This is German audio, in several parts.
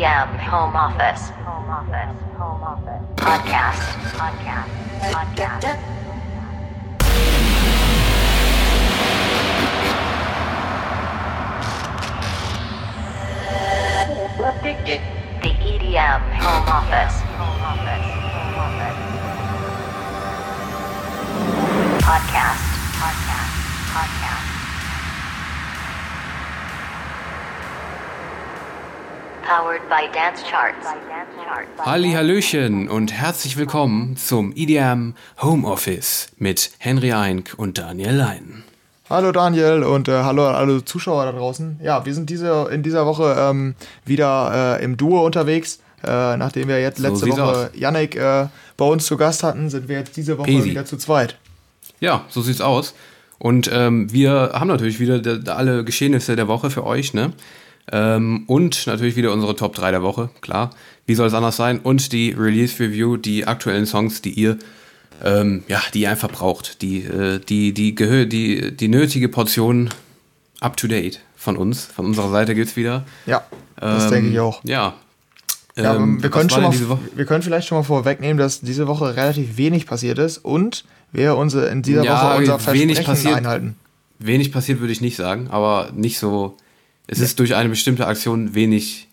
EDM Home Office. Home Office. Home Office. Podcast. Podcast. Podcast. The EDM Home Office. Home Office. Home Office. Podcast. Halli Hallöchen und herzlich willkommen zum IDM Home Office mit Henry Eink und Daniel Lein. Hallo Daniel und äh, hallo an alle Zuschauer da draußen. Ja, wir sind diese, in dieser Woche ähm, wieder äh, im Duo unterwegs. Äh, nachdem wir jetzt So letzte sieht's Woche Yannick äh, bei uns zu Gast hatten, sind wir jetzt diese Woche Easy. wieder zu zweit. Ja, so sieht's aus. Und ähm, wir haben natürlich wieder de- de- alle Geschehnisse der Woche für euch, ne? Ähm, und natürlich wieder unsere Top 3 der Woche, klar. Wie soll es anders sein? Und die Release Review, die aktuellen Songs, die ihr, ähm, ja, die ihr einfach braucht. Die, äh, die, die, gehö die, die nötige Portion up to date von uns. Von unserer Seite gibt's wieder. Ja, das Ähm, denke ich auch. Ja. Ja, Ähm, wir, können schon mal, wir können vielleicht schon mal vorwegnehmen, dass diese Woche relativ wenig passiert ist und wir unsere, in dieser Ja, Woche unser wenig Versprechen passiert. einhalten. Wenig passiert würde ich nicht sagen, aber nicht so. Es ist durch eine bestimmte Aktion wenig,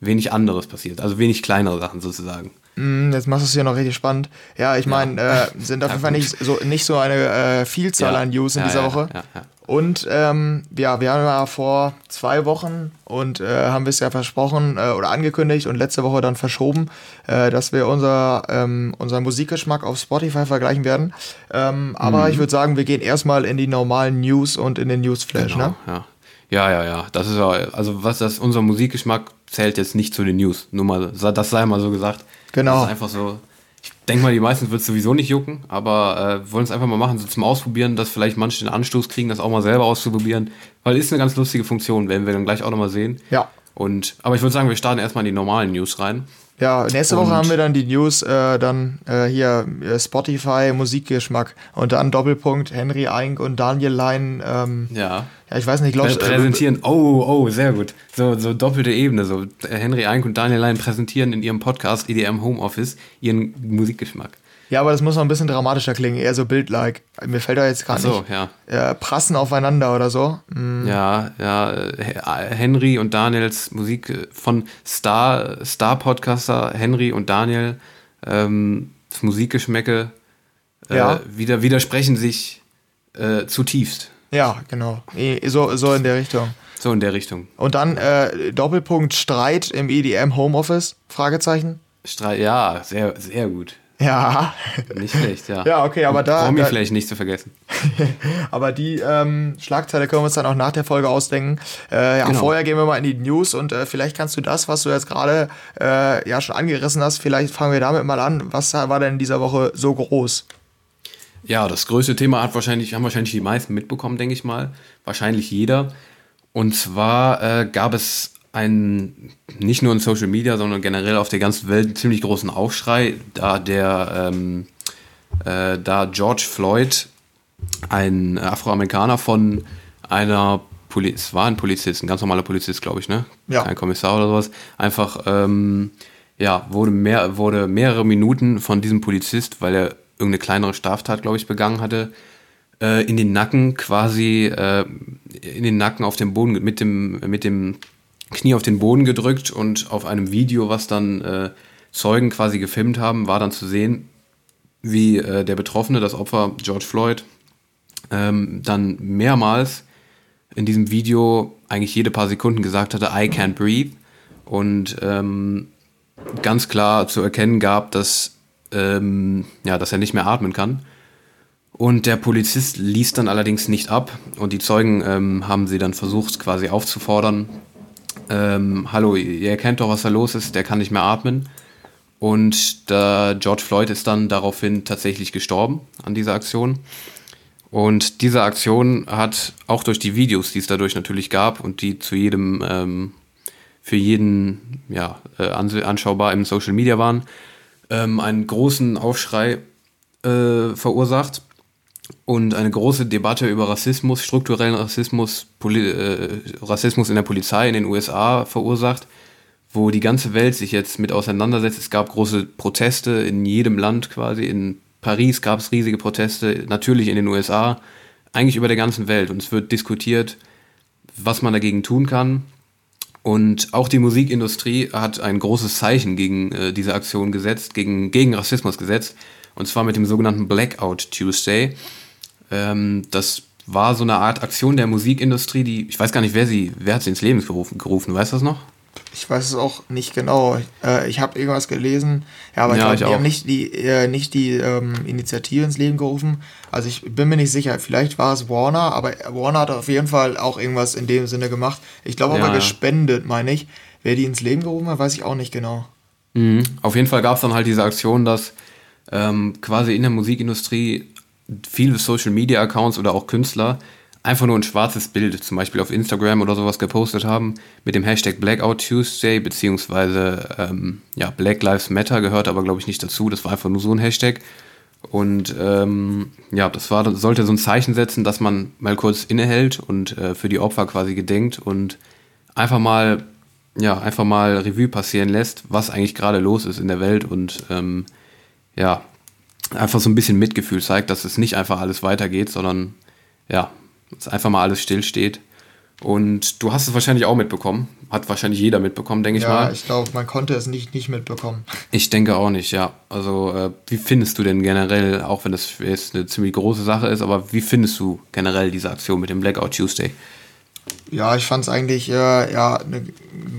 wenig anderes passiert. Also wenig kleinere Sachen sozusagen. Mm, Jetzt machst du es hier noch richtig spannend. Ja, ich meine, äh, sind auf Ja, jeden Fall nicht so, nicht so eine äh, Vielzahl Ja. an News in Ja, dieser ja, Woche. ja, ja. Und ähm, ja, wir haben ja vor zwei Wochen und äh, haben wir es ja versprochen äh, oder angekündigt und letzte Woche dann verschoben, äh, dass wir unser, ähm, unseren Musikgeschmack auf Spotify vergleichen werden. Ähm, aber Mhm. ich würde sagen, wir gehen erstmal in die normalen News und in den Newsflash, ne? Ja. Ja, ja, ja. Das ist ja, also was das, unser Musikgeschmack zählt jetzt nicht zu den News. Nur mal, das sei mal so gesagt. Genau. Das ist einfach so. Ich denke mal, die meisten wird es sowieso nicht jucken, aber äh, wollen es einfach mal machen, so zum Ausprobieren, dass vielleicht manche den Anstoß kriegen, das auch mal selber auszuprobieren. Weil ist eine ganz lustige Funktion, werden wir dann gleich auch nochmal sehen. Ja. Und, aber ich würde sagen, wir starten erstmal in die normalen News rein. Ja, nächste Und- Woche haben wir dann die News, äh, dann äh, hier äh, Spotify Musikgeschmack und dann Doppelpunkt Henry Eink und Daniel Lein. Ähm, Ja. ja, ich weiß nicht, Prä glaubst präsentieren. Oh, oh, sehr gut. So, so doppelte Ebene. So äh, Henry Eink und Daniel Lein präsentieren in ihrem Podcast EDM Homeoffice ihren Musikgeschmack. Ja, aber das muss noch ein bisschen dramatischer klingen, eher so bildlike. Mir fällt da jetzt Ach so, nicht. ja. Äh, prassen aufeinander oder so. Mm, Ja, ja, Henry und Daniels Musik äh, von Star, Star Podcaster Henry und Daniel, ähm, das Musikgeschmäcke äh, Ja. wieder, widersprechen sich äh, zutiefst. Ja, genau. So, so in der Richtung. So in der Richtung. Und dann äh, Doppelpunkt Streit im EDM Homeoffice? Fragezeichen. Streit, ja, sehr, sehr gut. Ja. Nicht schlecht, ja. Ja, okay, aber da- Promi da- vielleicht nicht zu vergessen. Aber die ähm, Schlagzeile können wir uns dann auch nach der Folge ausdenken. Äh, ja, Genau. vorher gehen wir mal in die News und äh, vielleicht kannst du das, was du jetzt gerade äh, ja schon angerissen hast, vielleicht fangen wir damit mal an. Was war denn in dieser Woche so groß? Ja, das größte Thema hat wahrscheinlich, haben wahrscheinlich die meisten mitbekommen, denke ich mal. Wahrscheinlich jeder. Und zwar äh, gab es einen, nicht nur in Social Media, sondern generell auf der ganzen Welt einen ziemlich großen Aufschrei, da der, ähm, äh, da George Floyd, ein Afroamerikaner von einer Polizei, es war ein Polizist, ein ganz normaler Polizist, glaube ich, ne? Ja. Kein Kommissar oder sowas. Einfach, ähm, ja, wurde, mehr, wurde mehrere Minuten von diesem Polizist, weil er irgendeine kleinere Straftat, glaube ich, begangen hatte, äh, in den Nacken quasi, äh, in den Nacken auf dem Boden, mit dem, mit dem Knie auf den Boden gedrückt und auf einem Video, was dann äh, Zeugen quasi gefilmt haben, war dann zu sehen, wie äh, der Betroffene, das Opfer George Floyd, ähm, dann mehrmals in diesem Video eigentlich jede paar Sekunden gesagt hatte, I can't breathe. Und ähm, ganz klar zu erkennen gab, dass, ähm, ja, dass er nicht mehr atmen kann. Und der Polizist ließ dann allerdings nicht ab und die Zeugen ähm, haben sie dann versucht quasi aufzufordern, ähm, hallo, ihr erkennt doch, was da los ist, der kann nicht mehr atmen. Und da George Floyd ist dann daraufhin tatsächlich gestorben an dieser Aktion. Und diese Aktion hat auch durch die Videos, die es dadurch natürlich gab und die zu jedem, ähm, für jeden ja, äh, ans- anschaubar im Social Media waren, ähm, einen großen Aufschrei äh, verursacht und eine große Debatte über Rassismus, strukturellen Rassismus, Poli äh, Rassismus in der Polizei in den USA verursacht, wo die ganze Welt sich jetzt mit auseinandersetzt. Es gab große Proteste in jedem Land quasi. In Paris gab es riesige Proteste, natürlich in den USA, eigentlich über der ganzen Welt. Und es wird diskutiert, was man dagegen tun kann. Und auch die Musikindustrie hat ein großes Zeichen gegen äh, diese Aktion gesetzt, gegen, gegen Rassismus gesetzt. Und zwar mit dem sogenannten Blackout Tuesday. Ähm, das war so eine Art Aktion der Musikindustrie, die, ich weiß gar nicht, wer sie, wer hat sie ins Leben gerufen, gerufen, weißt du das noch? Ich weiß es auch nicht genau. Äh, ich habe irgendwas gelesen. Ja, aber Ja, ich ich glaub, die auch. haben nicht die, äh, nicht die ähm, Initiative ins Leben gerufen. Also ich bin mir nicht sicher. Vielleicht war es Warner, aber Warner hat auf jeden Fall auch irgendwas in dem Sinne gemacht. Ich glaube aber ja. gespendet, meine ich. Wer die ins Leben gerufen hat, weiß ich auch nicht genau. Mhm. Auf jeden Fall gab es dann halt diese Aktion, dass ähm, quasi in der Musikindustrie viele Social Media Accounts oder auch Künstler einfach nur ein schwarzes Bild, zum Beispiel auf Instagram oder sowas gepostet haben, mit dem Hashtag Blackout Tuesday, beziehungsweise ähm, ja, Black Lives Matter gehört aber, glaube ich, nicht dazu. Das war einfach nur so ein Hashtag. Und ähm, ja, das war, sollte so ein Zeichen setzen, dass man mal kurz innehält und äh, für die Opfer quasi gedenkt und einfach mal, ja, einfach mal Revue passieren lässt, was eigentlich gerade los ist in der Welt und ähm, ja, einfach so ein bisschen Mitgefühl zeigt, dass es nicht einfach alles weitergeht, sondern ja, dass einfach mal alles stillsteht. Und du hast es wahrscheinlich auch mitbekommen. Hat wahrscheinlich jeder mitbekommen, denke ich Ja, mal. ich glaube, man konnte es nicht, nicht mitbekommen. Ich denke auch nicht, ja. Also, äh, wie findest du denn generell, auch wenn das jetzt eine ziemlich große Sache ist, aber wie findest du generell diese Aktion mit dem Blackout Tuesday? Ja, ich fand es eigentlich äh, ja, eine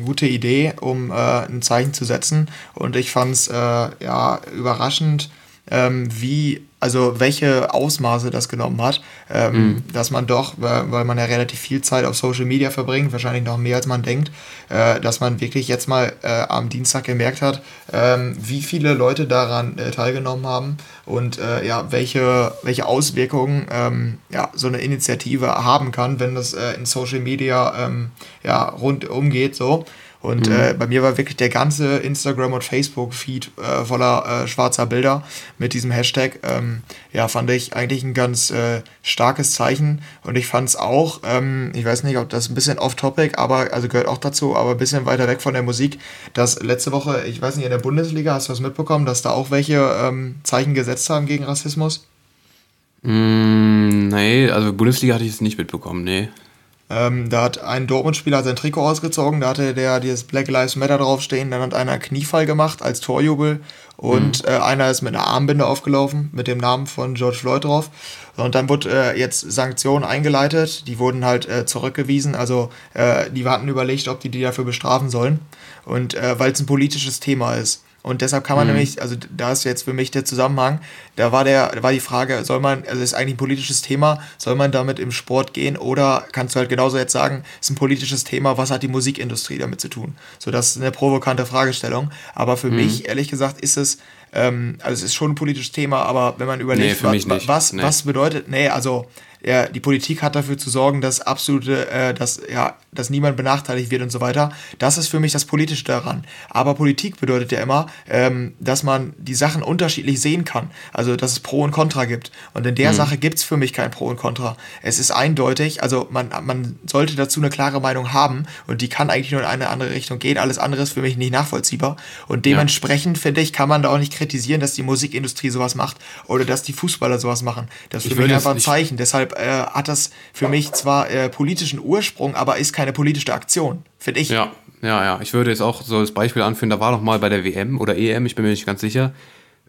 gute Idee, um äh, ein Zeichen zu setzen. Und ich fand es äh, ja, überraschend, ähm, wie, also welche Ausmaße das genommen hat. Ähm, Dass man doch, weil, weil man ja relativ viel Zeit auf Social Media verbringt, wahrscheinlich noch mehr als man denkt, äh, dass man wirklich jetzt mal äh, am Dienstag gemerkt hat, ähm, wie viele Leute daran äh, teilgenommen haben und äh, ja, welche, welche Auswirkungen ähm, ja, so eine Initiative haben kann, wenn das äh, in Social Media ähm, ja, rundum geht so. Und äh, bei mir war wirklich der ganze Instagram- und Facebook-Feed äh, voller äh, schwarzer Bilder mit diesem Hashtag. Ähm, ja, fand ich eigentlich ein ganz äh, starkes Zeichen. Und ich fand es auch, ähm, ich weiß nicht, ob das ein bisschen off-topic, aber also gehört auch dazu, aber ein bisschen weiter weg von der Musik, dass letzte Woche, ich weiß nicht, in der Bundesliga, hast du das mitbekommen, dass da auch welche ähm, Zeichen gesetzt haben gegen Rassismus? Mm, nee, also Bundesliga hatte ich es nicht mitbekommen, nee. Ähm, da hat ein Dortmund-Spieler sein Trikot ausgezogen, da hatte der dieses Black Lives Matter draufstehen, dann hat einer einen Kniefall gemacht als Torjubel und äh, einer ist mit einer Armbinde aufgelaufen mit dem Namen von George Floyd drauf. Und dann wurde äh, jetzt Sanktionen eingeleitet, die wurden halt äh, zurückgewiesen, also äh, die hatten überlegt, ob die die dafür bestrafen sollen und äh, weil es ein politisches Thema ist. Und deshalb kann man nämlich, also da ist jetzt für mich der Zusammenhang, da war der, da war die Frage, soll man, also ist eigentlich ein politisches Thema, soll man damit im Sport gehen oder kannst du halt genauso jetzt sagen, ist ein politisches Thema, was hat die Musikindustrie damit zu tun? So, das ist eine provokante Fragestellung. Aber für mich, ehrlich gesagt, ist es, ähm, also es ist schon ein politisches Thema, aber wenn man überlegt, für mich wa- nicht. was, Nee. was bedeutet, nee, also ja, die Politik hat dafür zu sorgen, dass absolute, äh, dass, ja, dass niemand benachteiligt wird und so weiter. Das ist für mich das Politische daran. Aber Politik bedeutet ja immer, ähm, dass man die Sachen unterschiedlich sehen kann. Also, dass es Pro und Contra gibt. Und in der Sache gibt es für mich kein Pro und Contra. Es ist eindeutig, also man, man sollte dazu eine klare Meinung haben und die kann eigentlich nur in eine andere Richtung gehen. Alles andere ist für mich nicht nachvollziehbar. Und dementsprechend, finde ich, kann man da auch nicht kritisieren, dass die Musikindustrie sowas macht oder dass die Fußballer sowas machen. Das ist für mich einfach ein ich- Zeichen. Deshalb äh, hat das für mich zwar äh, politischen Ursprung, aber ist keine politische Aktion, finde ich. Ja, ja, ja. Ich würde jetzt auch so das Beispiel anführen, da war doch mal bei der WM oder EM, ich bin mir nicht ganz sicher,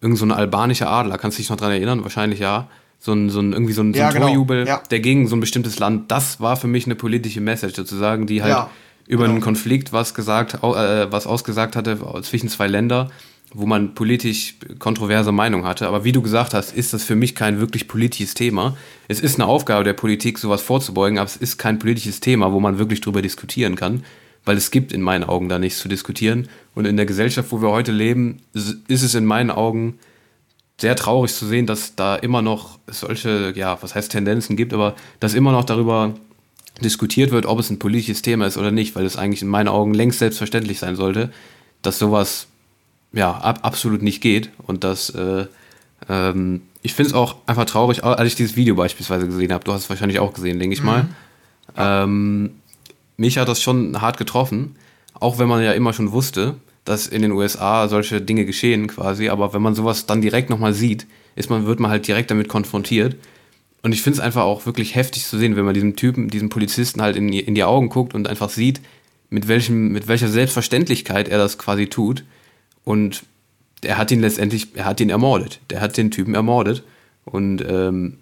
irgend so ein albanischer Adler, kannst du dich noch dran erinnern? Wahrscheinlich ja. So ein, so ein irgendwie so ein, so Ja, ein genau. Torjubel, Ja. der gegen so ein bestimmtes Land, das war für mich eine politische Message sozusagen, die halt Ja, über genau. einen Konflikt was gesagt, äh, was ausgesagt hatte zwischen zwei Länder, wo man politisch kontroverse Meinung hatte. Aber wie du gesagt hast, ist das für mich kein wirklich politisches Thema. Es ist eine Aufgabe der Politik, sowas vorzubeugen, aber es ist kein politisches Thema, wo man wirklich drüber diskutieren kann, weil es gibt in meinen Augen da nichts zu diskutieren. Und in der Gesellschaft, wo wir heute leben, ist ist es in meinen Augen sehr traurig zu sehen, dass da immer noch solche, ja, was heißt Tendenzen gibt, aber dass immer noch darüber diskutiert wird, ob es ein politisches Thema ist oder nicht, weil es eigentlich in meinen Augen längst selbstverständlich sein sollte, dass sowas ja ab, absolut nicht geht und dass äh, ähm, ich finde es auch einfach traurig, als ich dieses Video beispielsweise gesehen habe. Du hast es wahrscheinlich auch gesehen, denke ich mal. Ähm, mich hat das schon hart getroffen, auch wenn man ja immer schon wusste, dass in den USA solche Dinge geschehen quasi, aber wenn man sowas dann direkt nochmal sieht, ist man, wird man halt direkt damit konfrontiert. Und ich finde es einfach auch wirklich heftig zu sehen, wenn man diesem Typen, diesem Polizisten halt in die, in die Augen guckt und einfach sieht, mit, welchem, mit welcher Selbstverständlichkeit er das quasi tut. Und er hat ihn letztendlich, er hat ihn ermordet. Der hat den Typen ermordet. Und ähm,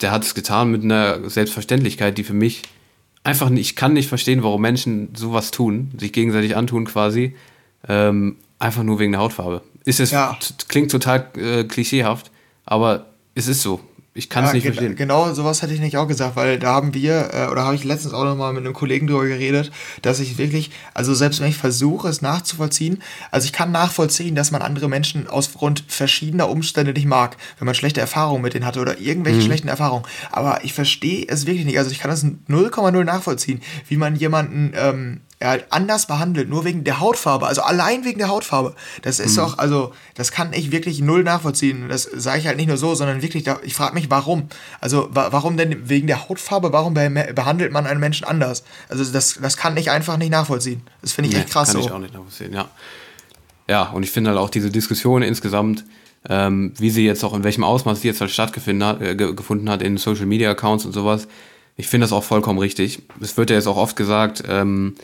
der hat es getan mit einer Selbstverständlichkeit, die für mich einfach nicht, ich kann nicht verstehen, warum Menschen sowas tun, sich gegenseitig antun quasi, ähm, einfach nur wegen der Hautfarbe. Ist es, ja. klingt total äh, klischeehaft, aber es ist so. Ich kann es ja, nicht ge verstehen. Genau, sowas hätte ich nicht auch gesagt, weil da haben wir, äh, oder habe ich letztens auch nochmal mit einem Kollegen drüber geredet, dass ich wirklich, also selbst wenn ich versuche, es nachzuvollziehen, also ich kann nachvollziehen, dass man andere Menschen aus Grund verschiedener Umstände nicht mag, wenn man schlechte Erfahrungen mit denen hatte oder irgendwelche mhm. schlechten Erfahrungen. Aber ich verstehe es wirklich nicht. Also ich kann das 0,0 nachvollziehen, wie man jemanden ähm, er halt anders behandelt, nur wegen der Hautfarbe, also allein wegen der Hautfarbe. Das ist mhm. doch, also, das kann ich wirklich null nachvollziehen. Das sage ich halt nicht nur so, sondern wirklich, ich frage mich, warum. Also, wa warum denn wegen der Hautfarbe, warum be behandelt man einen Menschen anders? Also, das, das kann ich einfach nicht nachvollziehen. Das finde ich nee, echt krass. Kann so. ich auch nicht nachvollziehen, ja. Ja, und ich finde halt auch diese Diskussion insgesamt, ähm, wie sie jetzt auch in welchem Ausmaß sie jetzt halt stattgefunden hat, äh, gefunden hat in Social Media Accounts und sowas, ich finde das auch vollkommen richtig. Es wird ja jetzt auch oft gesagt, ähm,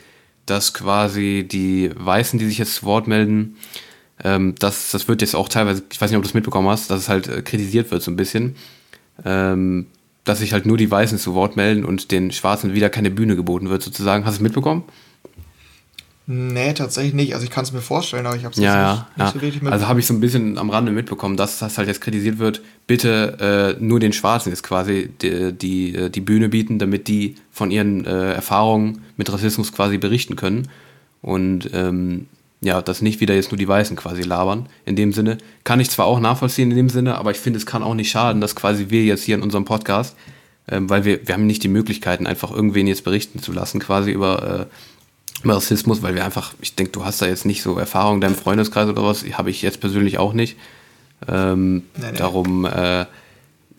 dass quasi die Weißen, die sich jetzt zu Wort melden, ähm, das, das wird jetzt auch teilweise, ich weiß nicht, ob du das mitbekommen hast, dass es halt äh, kritisiert wird so ein bisschen, ähm, dass sich halt nur die Weißen zu Wort melden und den Schwarzen wieder keine Bühne geboten wird sozusagen. Hast du es mitbekommen? Nee, tatsächlich nicht. Also ich kann es mir vorstellen, aber ich habe es ja, ja, nicht, ja. so richtig mitbekommen. Also habe ich so ein bisschen am Rande mitbekommen, dass das halt jetzt kritisiert wird, bitte äh, nur den Schwarzen jetzt quasi die, die, äh, die Bühne bieten, damit die von ihren äh, Erfahrungen mit Rassismus quasi berichten können. Und ähm, ja, dass nicht wieder jetzt nur die Weißen quasi labern. In dem Sinne kann ich zwar auch nachvollziehen in dem Sinne, aber ich finde, es kann auch nicht schaden, dass quasi wir jetzt hier in unserem Podcast, ähm, weil wir, wir haben nicht die Möglichkeiten, einfach irgendwen jetzt berichten zu lassen, quasi über äh, Rassismus, weil wir einfach, ich denke, du hast da jetzt nicht so Erfahrung in deinem Freundeskreis oder was, habe ich jetzt persönlich auch nicht. Ähm, nee, nee. Darum, äh,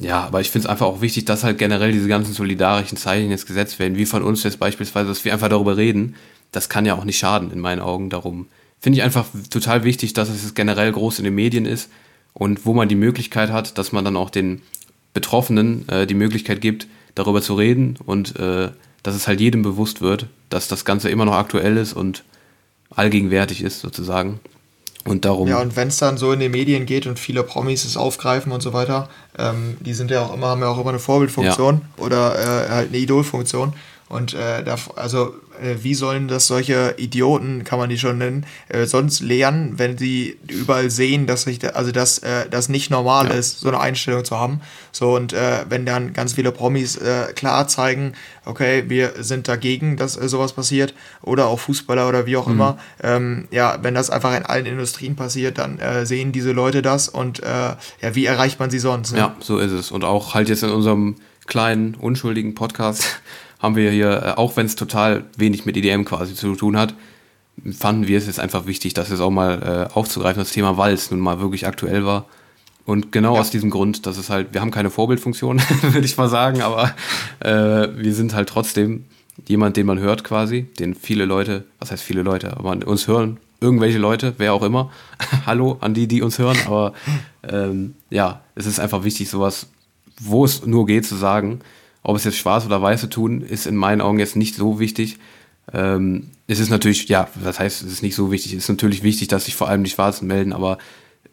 ja, aber ich finde es einfach auch wichtig, dass halt generell diese ganzen solidarischen Zeichen jetzt gesetzt werden, wie von uns jetzt beispielsweise, dass wir einfach darüber reden. Das kann ja auch nicht schaden, in meinen Augen. Darum finde ich einfach total wichtig, dass es generell groß in den Medien ist und wo man die Möglichkeit hat, dass man dann auch den Betroffenen äh, die Möglichkeit gibt, darüber zu reden und äh, dass es halt jedem bewusst wird, dass das Ganze immer noch aktuell ist und allgegenwärtig ist sozusagen. Und darum. Ja, und wenn es dann so in den Medien geht und viele Promis es aufgreifen und so weiter, ähm, die sind ja auch immer, haben ja auch immer eine Vorbildfunktion ja. oder äh, halt eine Idolfunktion. Und äh, da, also äh, wie sollen das solche Idioten, kann man die schon nennen, äh, sonst lernen, wenn sie überall sehen, dass sich, da, also dass äh, das nicht normal ja. ist, so eine Einstellung zu haben. So und äh, wenn dann ganz viele Promis äh, klar zeigen, okay, wir sind dagegen, dass äh, sowas passiert, oder auch Fußballer oder wie auch mhm. immer, ähm, ja, wenn das einfach in allen Industrien passiert, dann sehen diese Leute das und ja, wie erreicht man sie sonst? Ne? Ja, so ist es. Und auch halt jetzt in unserem kleinen, unschuldigen Podcast haben wir hier, äh, auch wenn es total wenig mit EDM quasi zu tun hat, fanden wir es jetzt einfach wichtig, das jetzt auch mal äh, aufzugreifen, das Thema Walz nun mal wirklich aktuell war. Und genau ja. aus diesem Grund, dass es halt, wir haben keine Vorbildfunktion, würde ich mal sagen, aber äh, wir sind halt trotzdem jemand, den man hört quasi, den viele Leute, was heißt viele Leute, aber uns hören irgendwelche Leute, wer auch immer. Hallo an die, die uns hören, aber ähm, ja, es ist einfach wichtig, sowas, wo es nur geht, zu sagen. Ob es jetzt schwarz oder weiße tun, ist in meinen Augen jetzt nicht so wichtig. Ähm, es ist natürlich, ja, das heißt, es ist nicht so wichtig. Es ist natürlich wichtig, dass sich vor allem die Schwarzen melden, aber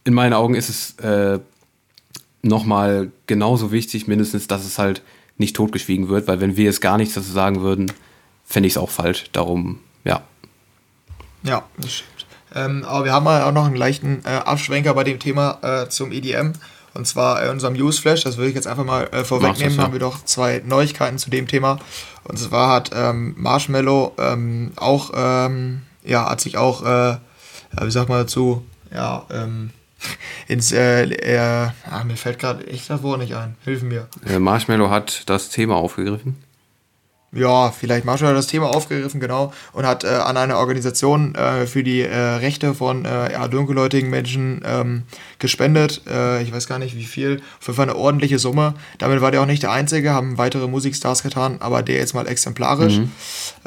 in meinen Augen ist es äh, nochmal genauso wichtig, mindestens, dass es halt nicht totgeschwiegen wird, weil wenn wir jetzt gar nichts dazu sagen würden, fände ich es auch falsch. Darum, ja. Ja, das stimmt. Ähm, aber wir haben auch noch einen leichten äh, Abschwenker bei dem Thema äh, zum EDM. Und zwar in unserem Newsflash, das würde ich jetzt einfach mal äh, vorwegnehmen, ja. haben wir doch zwei Neuigkeiten zu dem Thema. Und zwar hat ähm, Marshmallow ähm, auch, ähm, ja, hat sich auch, äh, wie sag mal dazu, ja, ähm, ins, äh, äh, ah, mir fällt gerade echt das Wort nicht ein. Hilf mir. Marshmallow hat das Thema aufgegriffen. Ja, vielleicht Marshall hat das Thema aufgegriffen, genau, und hat äh, an eine Organisation äh, für die äh, Rechte von äh, ja, dunkelhäutigen Menschen ähm, gespendet. Äh, ich weiß gar nicht wie viel, Fall eine ordentliche Summe. Damit war der auch nicht der Einzige, haben weitere Musikstars getan, aber der jetzt mal exemplarisch. Mhm.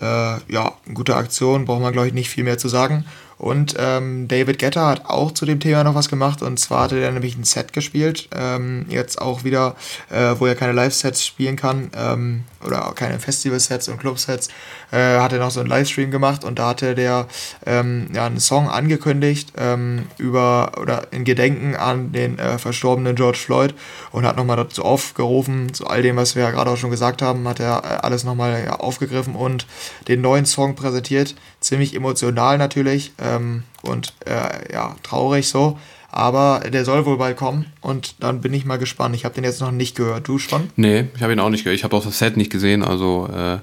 Äh, ja, gute Aktion, braucht man glaube ich nicht viel mehr zu sagen. Und ähm, David Getter hat auch zu dem Thema noch was gemacht. Und zwar hatte er nämlich ein Set gespielt. Ähm, jetzt auch wieder, äh, wo er keine Live-Sets spielen kann. Ähm, oder keine Festival-Sets und Club-Sets. Äh, hat er noch so einen Livestream gemacht. Und da hatte der ähm, ja, einen Song angekündigt ähm, über oder in Gedenken an den äh, verstorbenen George Floyd. Und hat nochmal dazu aufgerufen, zu all dem, was wir ja gerade auch schon gesagt haben, hat er äh, alles nochmal ja, aufgegriffen und den neuen Song präsentiert. Ziemlich emotional natürlich. Äh, ähm, und äh, ja, traurig so. Aber der soll wohl bald kommen und dann bin ich mal gespannt. Ich habe den jetzt noch nicht gehört. Du schon? Nee, ich habe ihn auch nicht gehört. Ich habe auch das Set nicht gesehen, also äh,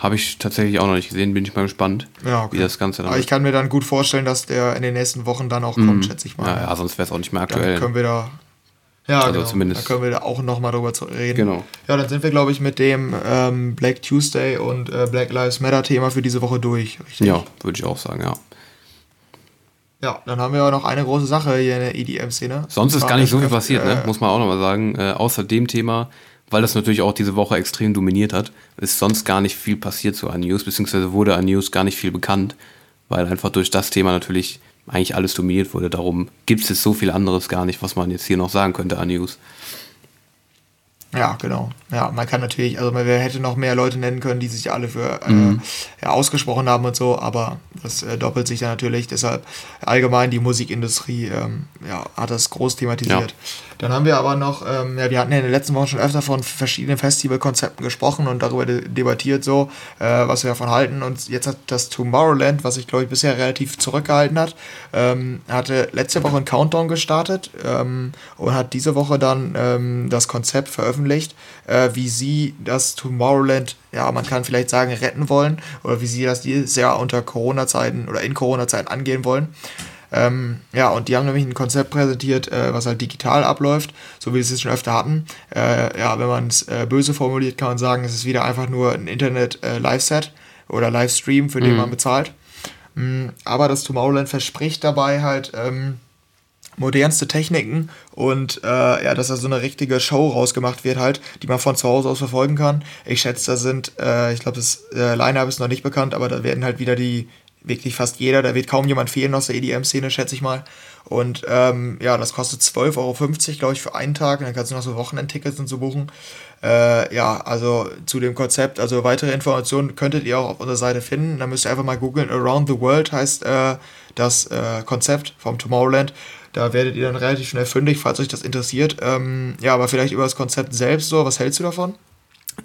habe ich tatsächlich auch noch nicht gesehen. Bin ich mal gespannt, ja, okay. wie das Ganze dann Aber ich kann mir dann gut vorstellen, dass der in den nächsten Wochen dann auch kommt, mhm. schätze ich mal. Ja, ja sonst wäre es auch nicht mehr aktuell. Dann können wir da ja, also genau. zumindest. Da können wir da auch nochmal drüber reden. Genau. Ja, dann sind wir, glaube ich, mit dem ähm, Black Tuesday und äh, Black Lives Matter Thema für diese Woche durch. Richtig? Ja, würde ich auch sagen, ja. Ja, dann haben wir auch noch eine große Sache hier in der EDM-Szene. Sonst ist gar nicht so viel passiert, ne? äh, muss man auch nochmal sagen. Äh, außer dem Thema, weil das natürlich auch diese Woche extrem dominiert hat, ist sonst gar nicht viel passiert zu an News, beziehungsweise wurde an News gar nicht viel bekannt, weil einfach durch das Thema natürlich eigentlich alles dominiert wurde. Darum gibt es jetzt so viel anderes gar nicht, was man jetzt hier noch sagen könnte an News. Ja, genau. Ja, man kann natürlich, also man hätte noch mehr Leute nennen können, die sich alle für äh, mhm. ja, ausgesprochen haben und so, aber das äh, doppelt sich dann natürlich. Deshalb allgemein die Musikindustrie ähm, ja, hat das groß thematisiert. Ja. Dann haben wir aber noch, ähm, ja, wir hatten ja in den letzten Wochen schon öfter von verschiedenen Festivalkonzepten gesprochen und darüber de debattiert, so, äh, was wir davon halten. Und jetzt hat das Tomorrowland, was sich, glaube ich, bisher relativ zurückgehalten hat, ähm, hatte letzte Woche einen Countdown gestartet ähm, und hat diese Woche dann ähm, das Konzept veröffentlicht, äh, wie sie das Tomorrowland, ja, man kann vielleicht sagen, retten wollen oder wie sie das dieses Jahr unter Corona-Zeiten oder in Corona-Zeiten angehen wollen. Ähm, ja, und die haben nämlich ein Konzept präsentiert, äh, was halt digital abläuft, so wie wir es jetzt schon öfter hatten. Äh, ja, wenn man es äh, böse formuliert, kann man sagen, es ist wieder einfach nur ein Internet-Live-Set äh, oder Livestream, für den mhm. man bezahlt. Mhm, aber das Tomorrowland verspricht dabei halt ähm, modernste Techniken und äh, ja, dass da so eine richtige Show rausgemacht wird halt, die man von zu Hause aus verfolgen kann. Ich schätze, da sind, äh, ich glaube, das äh, Line-Up ist noch nicht bekannt, aber da werden halt wieder die wirklich fast jeder, da wird kaum jemand fehlen aus der EDM-Szene, schätze ich mal. Und ähm, ja, das kostet 12,50 Euro, glaube ich, für einen Tag. Und dann kannst du noch so Wochenendtickets und so buchen. Äh, ja, also zu dem Konzept, also weitere Informationen könntet ihr auch auf unserer Seite finden. Da müsst ihr einfach mal googeln. Around the World heißt äh, das äh, Konzept vom Tomorrowland. Da werdet ihr dann relativ schnell fündig, falls euch das interessiert. Ähm, ja, aber vielleicht über das Konzept selbst so. Was hältst du davon?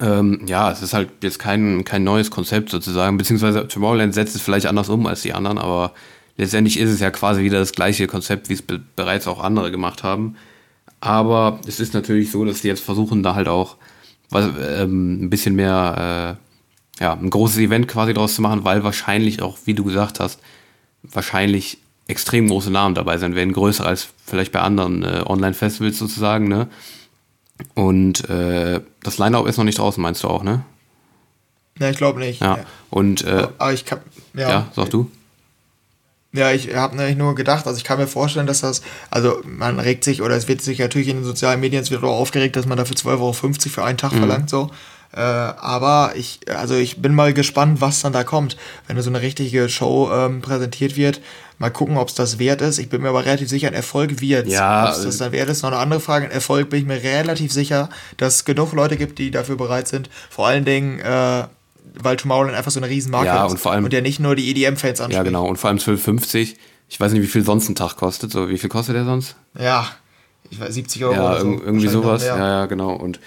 Ähm, ja, es ist halt jetzt kein, kein neues Konzept sozusagen, beziehungsweise Tomorrowland setzt es vielleicht anders um als die anderen, aber letztendlich ist es ja quasi wieder das gleiche Konzept, wie es be bereits auch andere gemacht haben. Aber es ist natürlich so, dass die jetzt versuchen, da halt auch was, ähm, ein bisschen mehr, äh, ja, ein großes Event quasi draus zu machen, weil wahrscheinlich auch, wie du gesagt hast, wahrscheinlich extrem große Namen dabei sein werden, größer als vielleicht bei anderen äh, Online-Festivals sozusagen, ne? Und äh, das Line-Up ist noch nicht draußen, meinst du auch, ne? Ne, ich glaube nicht. Ja. Und äh, aber ich kann. Ja, ja sag du. Ja, ich habe nämlich nur gedacht, also ich kann mir vorstellen, dass das, also man regt sich oder es wird sich natürlich in den sozialen Medien es wird auch aufgeregt, dass man dafür 12,50 Euro für einen Tag mhm. verlangt, so. Äh, aber ich, also ich bin mal gespannt, was dann da kommt, wenn so eine richtige Show ähm, präsentiert wird. Mal gucken, ob es das wert ist. Ich bin mir aber relativ sicher, ein Erfolg wird Ja. Ob es das dann wert ist, noch eine andere Frage. Ein Erfolg bin ich mir relativ sicher, dass es genug Leute gibt, die dafür bereit sind. Vor allen Dingen, äh, weil Tomorrowland einfach so eine Riesenmarke ja, ist. Und, vor allem, und ja nicht nur die EDM-Fans anspricht. Ja, genau. Und vor allem 12,50. Ich weiß nicht, wie viel sonst ein Tag kostet. So, wie viel kostet der sonst? Ja, ich weiß, 70 Euro. Ja, so. irgendwie sowas. Ja, ja, genau. Und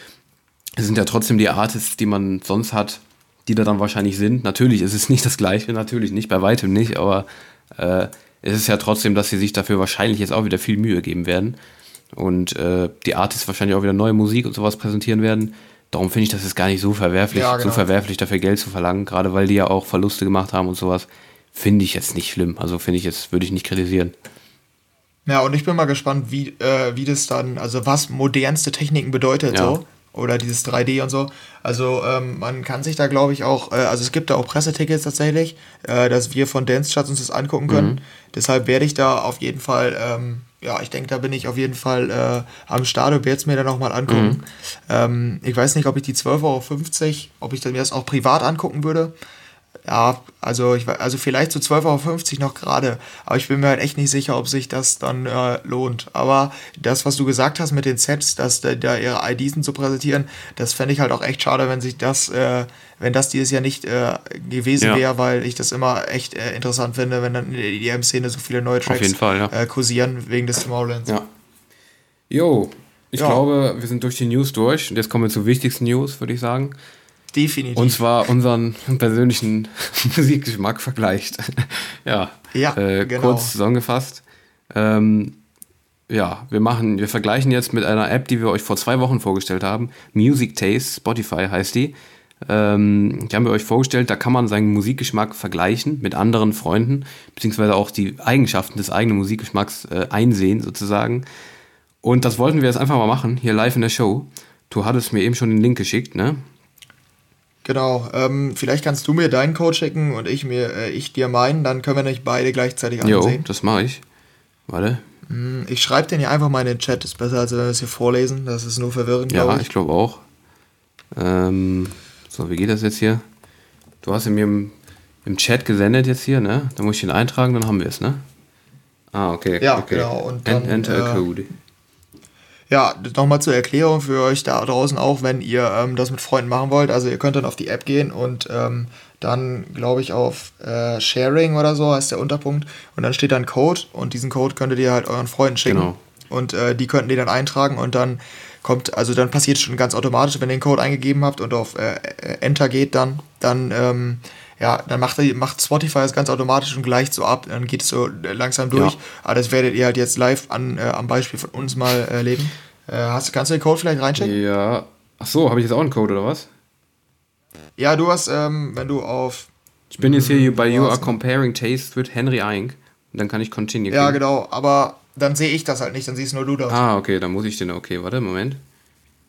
es sind ja trotzdem die Artists, die man sonst hat, die da dann wahrscheinlich sind. Natürlich ist es nicht das Gleiche, natürlich nicht, bei weitem nicht, aber äh, es ist ja trotzdem, dass sie sich dafür wahrscheinlich jetzt auch wieder viel Mühe geben werden. Und äh, die Artists wahrscheinlich auch wieder neue Musik und sowas präsentieren werden. Darum finde ich das ist gar nicht so verwerflich, ja, genau. so verwerflich, dafür Geld zu verlangen, gerade weil die ja auch Verluste gemacht haben und sowas. Finde ich jetzt nicht schlimm. Also finde ich jetzt, würde ich nicht kritisieren. Ja, und ich bin mal gespannt, wie, äh, wie das dann, also was modernste Techniken bedeutet ja. so. Oder dieses 3D und so. Also ähm, man kann sich da, glaube ich, auch, äh, also es gibt da auch Pressetickets tatsächlich, äh, dass wir von Dance Charts uns das angucken können. Mhm. Deshalb werde ich da auf jeden Fall, ähm, ja, ich denke, da bin ich auf jeden Fall äh, am Start und werde es mir dann auch mal angucken. Mhm. Ähm, ich weiß nicht, ob ich die 12,50 Euro, ob ich dann mir das auch privat angucken würde. Ja, also, ich, also vielleicht so 12,50 Euro noch gerade, aber ich bin mir halt echt nicht sicher, ob sich das dann äh, lohnt. Aber das, was du gesagt hast mit den Sets, dass da, da ihre IDs zu präsentieren, das fände ich halt auch echt schade, wenn sich das, äh, wenn das dieses Jahr nicht äh, gewesen Ja. wäre, weil ich das immer echt äh, interessant finde, wenn dann in der EDM-Szene so viele neue Tracks jeden Fall, ja. äh, kursieren wegen des Tomorrowlands. Ja. Jo, ich Ja. glaube, wir sind durch die News durch. Und jetzt kommen wir zur wichtigsten News, würde ich sagen. Definitiv. Und zwar unseren persönlichen Musikgeschmack vergleicht. ja, Ja, äh, genau. kurz zusammengefasst. Ähm, ja, wir machen, wir vergleichen jetzt mit einer App, die wir euch vor zwei Wochen vorgestellt haben. Music Taste, Spotify heißt die. Ähm, die haben wir euch vorgestellt, da kann man seinen Musikgeschmack vergleichen mit anderen Freunden, beziehungsweise auch die Eigenschaften des eigenen Musikgeschmacks äh, einsehen, sozusagen. Und das wollten wir jetzt einfach mal machen, hier live in der Show. Du hattest mir eben schon den Link geschickt, ne? Genau, ähm, vielleicht kannst du mir deinen Code schicken und ich mir, äh, ich dir meinen, dann können wir nicht beide gleichzeitig Jo, ansehen. das mache ich. Warte. Hm, Ich schreibe den hier einfach mal in den Chat, ist besser, als wenn wir es hier vorlesen. Das ist nur verwirrend, Ja, ich ich. glaube auch. Ähm, so, wie geht das jetzt hier? Du hast ihn mir im, im Chat gesendet jetzt hier, ne? Da muss ich ihn eintragen, dann haben wir es, ne? Ah, okay. Ja, okay. genau, und dann, Enter äh, Code. Ja, nochmal zur Erklärung für euch da draußen auch, wenn ihr ähm, das mit Freunden machen wollt. Also ihr könnt dann auf die App gehen und ähm, dann, glaube ich, auf äh, Sharing oder so heißt der Unterpunkt. Und dann steht dann Code und diesen Code könntet ihr halt euren Freunden schicken. Genau. Und äh, die könnten die dann eintragen und dann kommt, also dann passiert schon ganz automatisch, wenn ihr den Code eingegeben habt und auf äh, Enter geht dann, dann, ähm, ja, dann macht, macht Spotify das ganz automatisch und gleicht so ab, dann geht es so langsam durch. Ja. Aber das werdet ihr halt jetzt live an, äh, am Beispiel von uns mal erleben. Äh, hast, kannst du den Code vielleicht reinschicken? Ja. Ach so, habe ich jetzt auch einen Code oder was? Ja, du hast, ähm, wenn du auf. Ich bin jetzt hier bei You? Are Comparing Taste with Henry Eink. Und dann kann ich Continue. Ja, genau, aber dann sehe ich das halt nicht, dann siehst nur du das. Ah, okay, dann muss ich den. Okay, warte, Moment.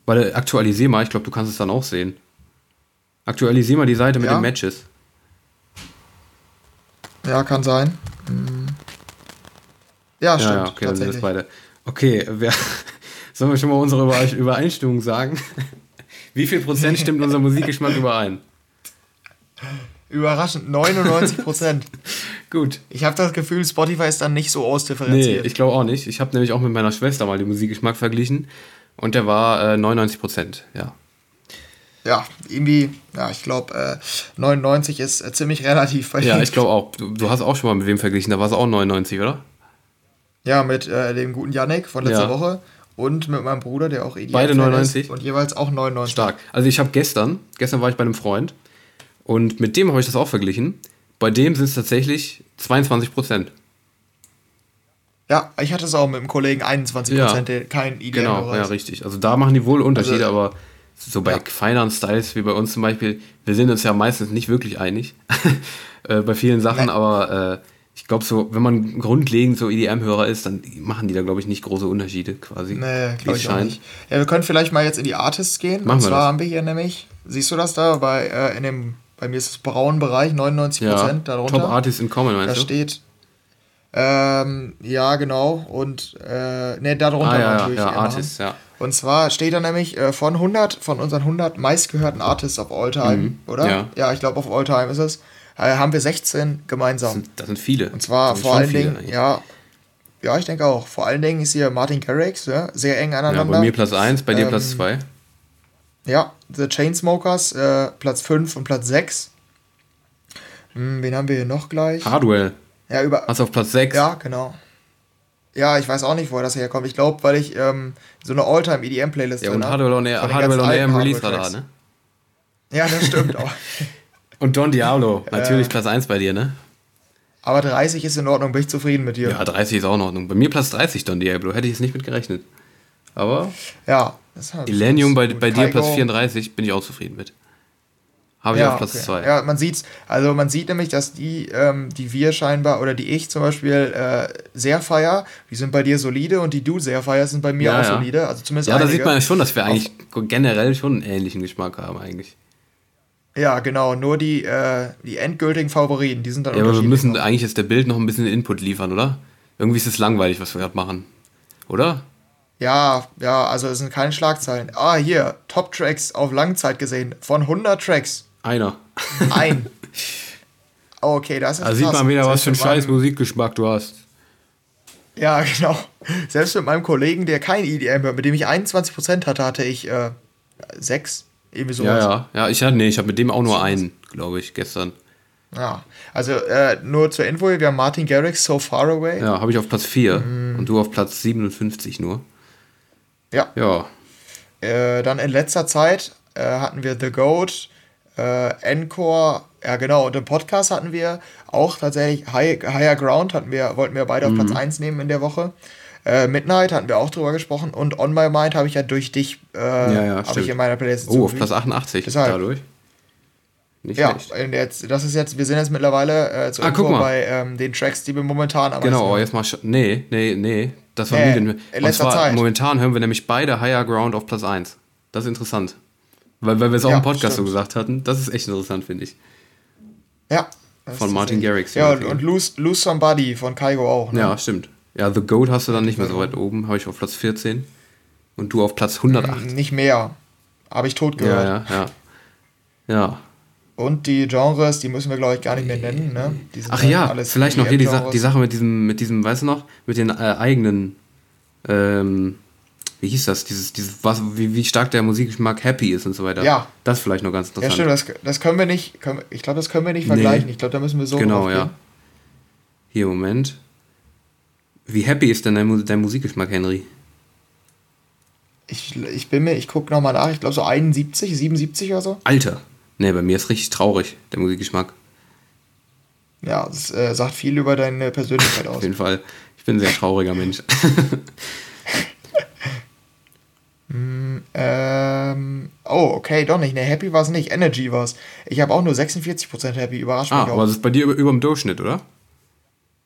Warte, aktualisier mal. Ich glaube, du kannst es dann auch sehen. Aktualisier mal die Seite mit Ja. den Matches. Ja, kann sein. Hm. Ja, stimmt. Ja, okay, dann sind das beide. Okay, wer, sollen wir schon mal unsere Übere- Übereinstimmung sagen? Wie viel Prozent stimmt unser Musikgeschmack überein? Überraschend, 99 Prozent. Gut. ich habe das Gefühl, Spotify ist dann nicht so Nee, ausdifferenziert. ich glaube auch nicht. Ich habe nämlich auch mit meiner Schwester mal den Musikgeschmack verglichen und der war äh, 99 Prozent, ja. Ja, irgendwie, ja, ich glaube, äh, 99 ist äh, ziemlich relativ Ja, ich glaube auch. Du, du hast auch schon mal mit wem verglichen, da war es auch 99, oder? Ja, mit äh, dem guten Yannick von letzter Ja. Woche und mit meinem Bruder, der auch EDM Beide Fan 99? ist und jeweils auch 99. Stark. Also ich habe gestern, gestern war ich bei einem Freund und mit dem habe ich das auch verglichen. Bei dem sind es tatsächlich 22 Prozent. Ja, ich hatte es auch mit einem Kollegen 21 Ja. Prozent, der kein EDM Genau, ja, richtig. Also da machen die wohl Unterschiede, Also, aber so bei ja. feineren Styles wie bei uns zum Beispiel, wir sind uns ja meistens nicht wirklich einig äh, bei vielen Sachen, Nee. aber äh, ich glaube so, wenn man grundlegend so EDM-Hörer ist, dann machen die da glaube ich nicht große Unterschiede quasi. Nee, glaube es ich auch nicht. Ja, wir können vielleicht mal jetzt in die Artists gehen. Machen und zwar das. haben wir hier nämlich, siehst du das da, bei, äh, in dem, bei mir ist das braunen Bereich, 99 Ja, Prozent darunter. Top Artists in Common, Da meinst du? steht, ähm, ja, genau, und, äh, ne, darunter Ah ja, ja, natürlich. ja. Artists, ja. Und zwar steht da nämlich äh, von 100, von unseren 100 meistgehörten Artists of all time, Mhm, oder? ja. ich glaube, auf all time ist es. Äh, haben wir 16 Das gemeinsam. sind, das sind viele. Und zwar Das vor allen Dingen, eigentlich. ja, ja, ich denke auch. Vor allen Dingen ist hier Martin Garrix, ja, sehr eng Ja, aneinander. bei mir Platz 1, bei dir Ähm, Platz 2. Ja, The Chainsmokers, äh, Platz 5 und Platz 6. Hm, wen haben wir hier noch gleich? Hardwell, Ja, über. du auf Platz 6. Ja, genau. Ja, ich weiß auch nicht, woher das herkommt. Ich glaube, weil ich ähm, so eine All-Time EDM-Playlist Ja, und hab. Hardwell on, Air, Hardwell on Air im Release-Radar, Hardwell-Tracks. ne? Ja, das stimmt auch. Und Don Diablo, Äh. natürlich Platz 1 bei dir, ne? Aber 30 ist in Ordnung, bin ich zufrieden mit dir. Ja, 30 ist auch in Ordnung. Bei mir Platz 30 Don Diablo, hätte ich jetzt nicht mit gerechnet. Aber Ja, das hat Illenium bei, bei dir Platz 34 bin ich auch zufrieden mit. Habe ich ja, auf Platz okay. 2. Ja, man sieht's. Also man sieht nämlich, dass die, ähm, die wir scheinbar oder die ich zum Beispiel äh, sehr feier, die sind bei dir solide und die du sehr feierst, sind bei mir Ja, auch ja. solide. Also zumindest Ja, da einige. sieht man ja schon, dass wir eigentlich generell schon einen ähnlichen Geschmack haben eigentlich. Ja, genau. Nur die, äh, die endgültigen Favoriten, die sind dann Ja, aber wir müssen eigentlich jetzt der Bild noch ein bisschen Input liefern, oder? Irgendwie ist es langweilig, was wir gerade machen. Oder? Ja, ja, also es sind keine Schlagzeilen. Ah, hier, Top-Tracks auf Langzeit gesehen. Von 100 Tracks, Einer. ein. Okay, das ist Da sieht man wieder, was für mit scheiß Musikgeschmack du hast. Ja, genau. Selbst mit meinem Kollegen, der kein EDM hört, mit dem ich 21% hatte, hatte ich äh, sechs. Irgendwie Ja, sowas. ja. Ja, ich hatte, nee, ich habe mit dem auch nur einen, glaube ich, gestern. Ja. Also äh, nur zur Info, wir haben Martin Garrix, So Far Away. Ja, habe ich auf Platz 4 Mhm. und du auf Platz 57 nur. Ja. Ja. Äh, dann in letzter Zeit äh, hatten wir The Goat, äh, Encore, ja genau, und im Podcast hatten wir auch tatsächlich High, Higher Ground, hatten wir, wollten wir beide auf Mhm. Platz 1 nehmen in der Woche. Äh, Midnight hatten wir auch drüber gesprochen und On My Mind habe ich ja durch dich äh, Ja, ja, habe ich in meiner Playlist Oh, auf. Platz 88 Deshalb. dadurch. Nicht Ja, jetzt, das ist jetzt, wir sind jetzt mittlerweile äh, zur Ah, Info guck mal. bei ähm, den Tracks, die wir momentan am Genau, jetzt mal. Nee, nee, nee. Das war Nee, in Und letzter zwar, Zeit. momentan hören wir nämlich beide Higher Ground auf Platz 1. Das ist interessant. Weil, weil wir es auch Ja, im Podcast so stimmt. gesagt hatten. Das ist echt interessant, finde ich. Ja. Von Martin Garrix, Ja, und, und Lose, Lose Somebody von Kaigo auch. Ne? Ja, stimmt. Ja, The Goat hast du dann nicht mehr so weit oben. Habe ich auf Platz 14. Und du auf Platz 108. Nicht mehr. Habe ich tot gehört. Ja, ja, ja. Ja. Und die Genres, die müssen wir, glaube ich, gar nicht mehr nennen. Ne? Die sind Ach ja, alles vielleicht noch hier die, Sa die Sache mit diesem, mit diesem, weißt du noch, mit den äh, eigenen, ähm, wie hieß das, dieses, dieses, was, wie, wie stark der Musikgeschmack happy ist und so weiter. Ja. Das ist vielleicht noch ganz Ja, interessant. stimmt, das, das können wir nicht, können, ich glaube, das können wir nicht Nee. vergleichen. Ich glaube, da müssen wir so genau, ja. gehen. Hier, Moment. Wie happy ist denn dein, dein Musikgeschmack, Henry? Ich, ich bin mir, ich gucke nochmal nach, ich glaube so 71, 77 oder so. Alter. Nee, bei mir ist richtig traurig, der Musikgeschmack. Ja, das äh, sagt viel über deine Persönlichkeit Auf aus. jeden Fall. Ich bin ein sehr trauriger Mensch. Ähm, oh, okay, doch nicht. Ne, Happy war es nicht. Energy war es. Ich habe auch nur 46% Happy. Überrascht ah, mich aber auch. das ist bei dir über, über dem Durchschnitt, oder?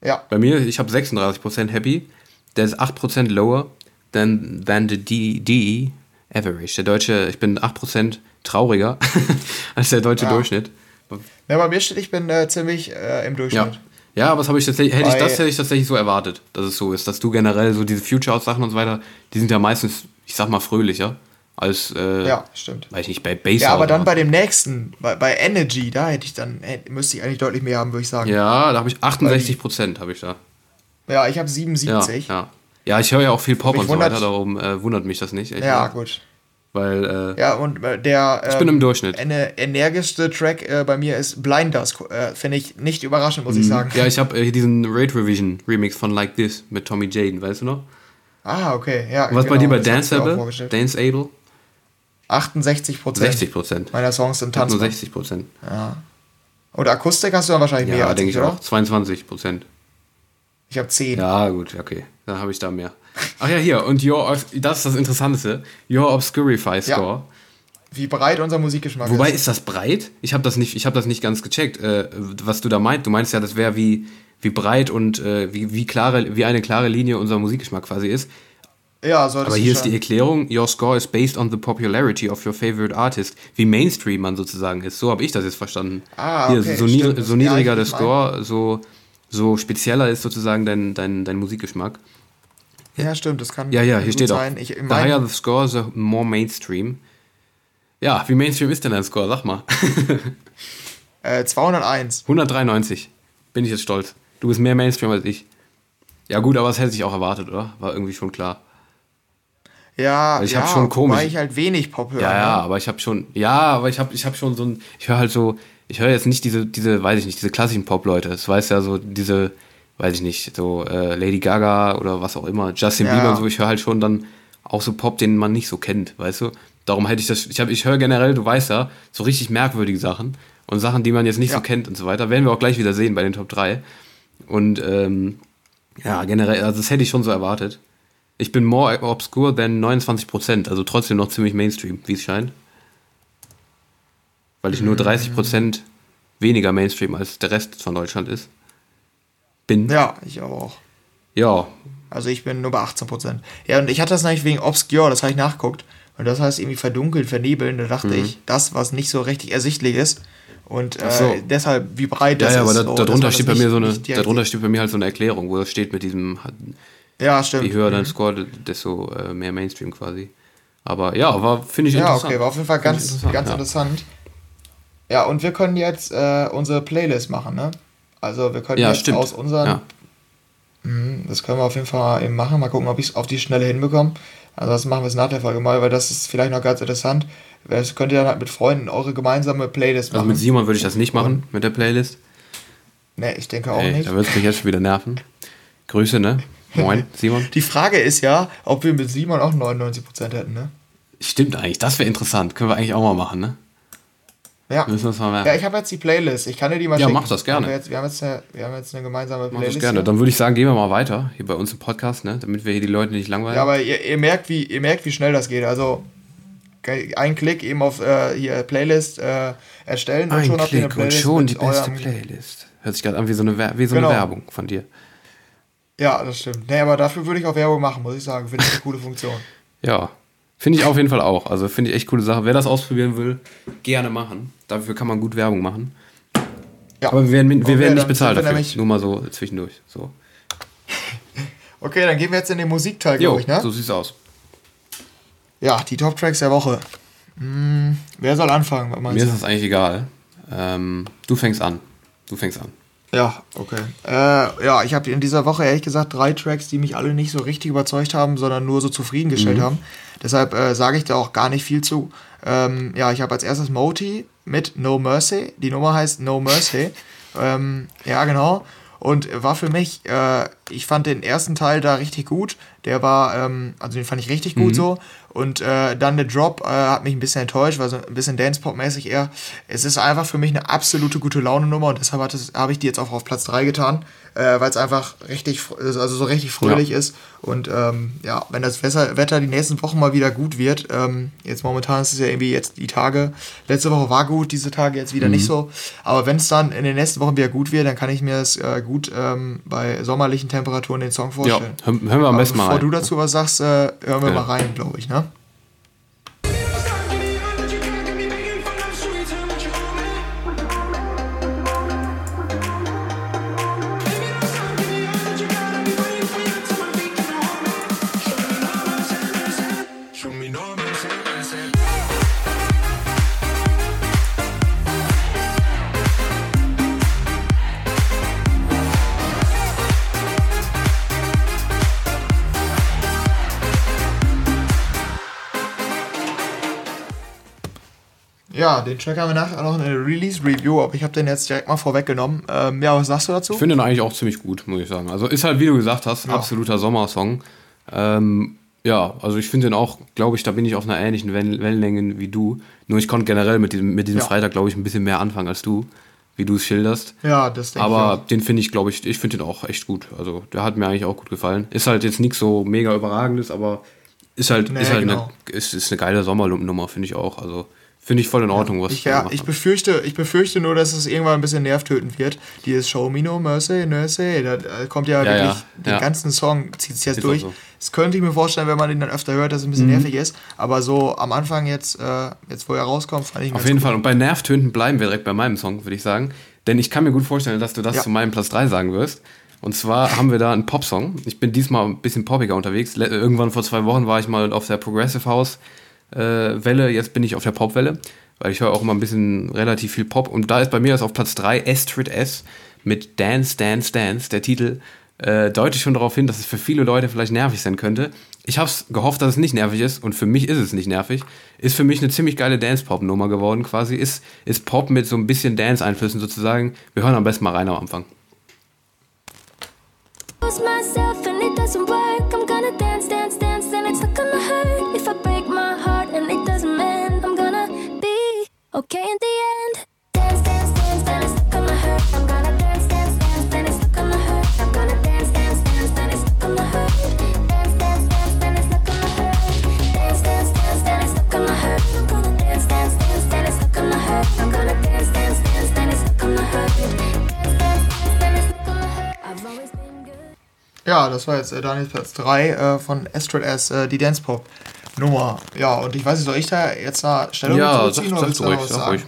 Ja, Bei mir, ich habe 36% happy. Der ist 8% lower than, than the D, DE average. Der deutsche, ich bin 8% trauriger als der deutsche Ja. Durchschnitt. ja, bei mir steht, ich bin äh, ziemlich äh, im Durchschnitt. Ja. Ja, aber das habe ich tatsächlich, hätte ich, das hätte ich tatsächlich so erwartet, dass es so ist, dass du generell so diese Future-Sachen und so weiter, die sind ja meistens, ich sag mal, fröhlicher als, äh, Ja, stimmt. weiß ich nicht, bei Bass. Ja, aber dann bei dem nächsten, bei, bei Energy, da hätte ich dann, hätte, müsste ich eigentlich deutlich mehr haben, würde ich sagen. Ja, da habe ich 68 Prozent, habe ich da. Ja, ich habe Ja, 77. ja. Ja, ich höre ja auch viel Pop Mich und so weiter, darum äh, wundert mich das nicht. echt, Ja, ne? gut. Weil, äh, Ja, und äh, der Ich bin im Durchschnitt. Eine energischste Track äh, bei mir ist Blinders. Äh, Finde ich nicht überraschend, muss ich sagen. Mhm. ja, ich habe äh, hier diesen Rate Revision Remix von Like This mit Tommy Jaden, weißt du noch? Ah, okay. Ja, Was bei dir bei Danceable? Danceable? 68 Prozent 60 Prozent. meiner Songs sind Nur tanzbar. 60 Prozent. Und Akustik hast du dann wahrscheinlich mehr Ja, denke ich, ich oder? auch. 22 Prozent. Ich habe 10. Ja, gut, okay. Dann habe ich da mehr. Ach ja, hier. Und your, das ist das Interessanteste. Your Obscurify Score. Wie breit unser Musikgeschmack Wobei, ist. ist das breit? Ich habe das, nicht- ich hab das nicht ganz gecheckt, äh, was du da meinst. Du meinst ja, das wäre wie, wie breit und äh, wie, wie, klare, wie eine klare Linie unser Musikgeschmack quasi ist. Ja, solltest Aber hier ist die Erklärung, your score is based on the popularity of your favorite artist. Wie Mainstream man sozusagen ist. So habe ich das jetzt verstanden. Ah, hier, okay, so, stimmt. niedr so ja, niedriger ich der Score, so, so spezieller ist sozusagen dein, dein, dein Musikgeschmack. Ja, stimmt, das kann Ja, ja, hier steht auch. sein. Ich, the higher the score, the more Mainstream. Ja, wie Mainstream ist denn dein Score? Sag mal. äh, 201. 193. Bin ich jetzt stolz. Du bist mehr Mainstream als ich. Ja gut, aber das hätte ich auch erwartet, oder? War irgendwie schon klar. Ja, Ich ja, hab schon komisch- Wobei ich halt wenig Pop höre. Ja, ja, aber ich habe schon, ja, aber ich habe ich hab schon so ein, ich höre halt so, ich höre jetzt nicht diese, diese, weiß ich nicht, diese klassischen Pop-Leute. Es weiß ja so diese, weiß ich nicht, so äh, Lady Gaga oder was auch immer, Justin Ja. Bieber und so. Ich höre halt schon dann auch so Pop, den man nicht so kennt, weißt du? Darum hätte ich das, ich habe, ich höre generell, du weißt ja, so richtig merkwürdige Sachen und Sachen, die man jetzt nicht Ja. so kennt und so weiter. Werden wir auch gleich wieder sehen bei den Top 3. Und ähm, ja, generell, also das hätte ich schon so erwartet. Ich bin more obscure than 29%, also trotzdem noch ziemlich Mainstream, wie es scheint. weil ich nur 30% weniger Mainstream als der Rest von Deutschland ist. Bin. Ja, ich auch. Ja, Also ich bin nur bei 18%. Ja, und ich hatte das nämlich wegen Obscure, das habe ich nachguckt. Und das heißt irgendwie verdunkelt, vernebeln. Da dachte ich, das, was nicht so richtig ersichtlich ist. Und äh, Mhm. so. deshalb, wie breit ja, das ja, aber ist. da, so, dass man darunter steht bei mir so eine, darunter steht bei mir halt so eine Erklärung, wo das steht mit diesem, Ja, stimmt. je höher dein Score, desto äh, mehr Mainstream quasi. Aber ja, war, finde ich Ja, interessant. okay, war auf jeden Fall ganz, interessant, ganz ja. interessant. Ja, und wir können jetzt äh, unsere Playlist machen, ne? Also wir können Ja, jetzt stimmt. aus unseren, Ja. Mhm, das können wir auf jeden Fall eben machen. Mal gucken, ob ich es auf die Schnelle hinbekomme. Also das machen wir es nach der Folge mal, weil das ist vielleicht noch ganz interessant. Das könnt ihr dann halt mit Freunden eure gemeinsame Playlist Also machen. mit Simon würde ich das nicht machen, mit der Playlist. ne, ich denke auch Ey, nicht. da wird es mich jetzt schon wieder nerven. Grüße, ne? Moin, Simon. Die Frage ist ja, ob wir mit Simon auch 99% hätten, ne? Stimmt eigentlich, das wäre interessant. Können wir eigentlich auch mal machen, ne? Ja. Müssen wir mal. Ja, ich habe jetzt die Playlist. Ich kann dir die mal Ja, schicken. mach das gerne. Wir, jetzt, wir, haben jetzt eine, wir haben jetzt eine gemeinsame Mach Playlist. das gerne. hier. Dann würde ich sagen, gehen wir mal weiter hier bei uns im Podcast, ne? Damit wir hier die Leute nicht langweilen. Ja, aber ihr, ihr, merkt, wie, ihr merkt, wie schnell das geht. Also ein Klick eben auf äh, hier Playlist äh, erstellen und Ein schon habt ihr eine Klick und Playlist schon die beste Playlist. Hört sich gerade an wie so eine, Wer- wie so Genau. eine Werbung von dir. Ja, das stimmt. Nee, aber dafür würde ich auch Werbung machen, muss ich sagen. Finde ich eine coole Funktion. Ja, finde ich auf jeden Fall auch. Also finde ich echt coole Sache. Wer das ausprobieren will, gerne machen. Dafür kann man gut Werbung machen. Ja. Aber wir werden, wir Okay, werden nicht bezahlt dafür. Nur mal so zwischendurch. So. Okay, dann gehen wir jetzt in den Musikteil, glaube ich, ne? so sieht's aus. Ja, die Top-Tracks der Woche. Hm, wer soll anfangen? Mir du? ist das eigentlich egal. Ähm, du fängst an. Du fängst an. Ja, okay. Äh, ja, ich habe in dieser Woche ehrlich gesagt drei Tracks, die mich alle nicht so richtig überzeugt haben, sondern nur so zufriedengestellt haben. Deshalb äh, sage ich da auch gar nicht viel zu. Ähm, ja, ich habe als erstes Moti mit No Mercy. Die Nummer heißt No Mercy. ähm, ja, genau. Und war für mich, äh, ich fand den ersten Teil da richtig gut. Der war, ähm, also den fand ich richtig gut so. Und äh, dann der Drop äh, hat mich ein bisschen enttäuscht, war so ein bisschen Dance-Pop-mäßig eher. Es ist einfach für mich eine absolute gute Laune-Nummer und deshalb habe ich die jetzt auch auf Platz 3 getan, äh, weil es einfach richtig, fr- also so richtig fröhlich Ja. ist. Und ähm, ja, wenn das Wetter, Wetter die nächsten Wochen mal wieder gut wird, ähm, jetzt momentan ist es ja irgendwie jetzt die Tage, letzte Woche war gut, diese Tage jetzt wieder Mhm. nicht so. Aber wenn es dann in den nächsten Wochen wieder gut wird, dann kann ich mir das äh, gut ähm, bei sommerlichen Temperaturen den Song Ja, vorstellen. hören, hören wir am besten mal bevor rein. du dazu was sagst, äh, hören wir Genau. mal rein, glaube ich, ne? Ja, den Track haben wir nachher noch in der Release-Review, aber ich habe den jetzt direkt mal vorweggenommen. Ähm, ja, was sagst du dazu? Ich finde den eigentlich auch ziemlich gut, muss ich sagen. Also ist halt, wie du gesagt hast, absoluter Sommersong. Ähm, ja, also ich finde den auch, glaube ich, da bin ich auf einer ähnlichen Wellen Wellenlänge wie du. Nur ich konnte generell mit diesem, mit diesem Ja. Freitag, glaube ich, ein bisschen mehr anfangen als du, wie du es schilderst. ja, das denke ich Aber den finde ich, glaube ich, ich finde den auch echt gut. Also der hat mir eigentlich auch gut gefallen. Ist halt jetzt nichts so mega überragendes, aber ist halt, Nee, ist halt genau. eine, ist, ist eine geile Sommerlumpen-Nummer, finde ich auch. Also finde ich voll in Ordnung, was Ich, ja, gemacht ich befürchte, ich befürchte nur, dass es irgendwann ein bisschen nervtötend wird. Dieses Show Me No Mercy, Mercy, da äh, kommt ja, Ja, wirklich ja, den ganzen Song, zieht sich jetzt Ist durch. so. Das könnte ich mir vorstellen, wenn man den dann öfter hört, dass es ein Mhm. bisschen nervig ist. Aber so am Anfang jetzt, äh, jetzt wo er rauskommt, fand ich Auf jeden gut. Fall. Und bei Nervtönen bleiben wir direkt bei meinem Song, würde ich sagen. Denn ich kann mir gut vorstellen, dass du das zu meinem Platz 3 sagen wirst. Und zwar haben wir da einen Popsong. Ich bin diesmal ein bisschen poppiger unterwegs. Irgendwann vor zwei Wochen war ich mal auf der Progressive House äh, Welle. Jetzt bin ich auf der Popwelle. Weil ich höre auch immer ein bisschen relativ viel Pop. Und da ist bei mir das auf Platz 3 Astrid S mit Dance, Dance, Dance. Der Titel äh, deutet schon darauf hin, dass es für viele Leute vielleicht nervig sein könnte. Ich habe gehofft, dass es nicht nervig ist und für mich ist es nicht nervig. Ist für mich eine ziemlich geile Dance-Pop-Nummer geworden quasi. Ist, ist Pop mit so ein bisschen Dance-Einflüssen sozusagen. Wir hören am besten mal rein am Anfang. myself and it doesn't work. I'm gonna dance, dance, dance, and it's not gonna hurt. Okay, in the end. Dance, dance, dance, dance. Look on my hurt. I'm gonna dance, dance, dance, dance. Look on my hurt. I'm gonna dance, dance, dance, dance. Look on my hurt. Dance, dance, dance, dance. Look on my hurt. Dance, dance, dance, dance. Look on my hurt. I'm gonna Ja, das war jetzt äh, Daniels Platz 3 äh, von Astrid S, äh, die Dance Pop. Nummer. Ja, und ich weiß nicht, soll ich da jetzt eine Stellung Ja, dazu sag, oder sag ruhig, was sag sagen? ruhig.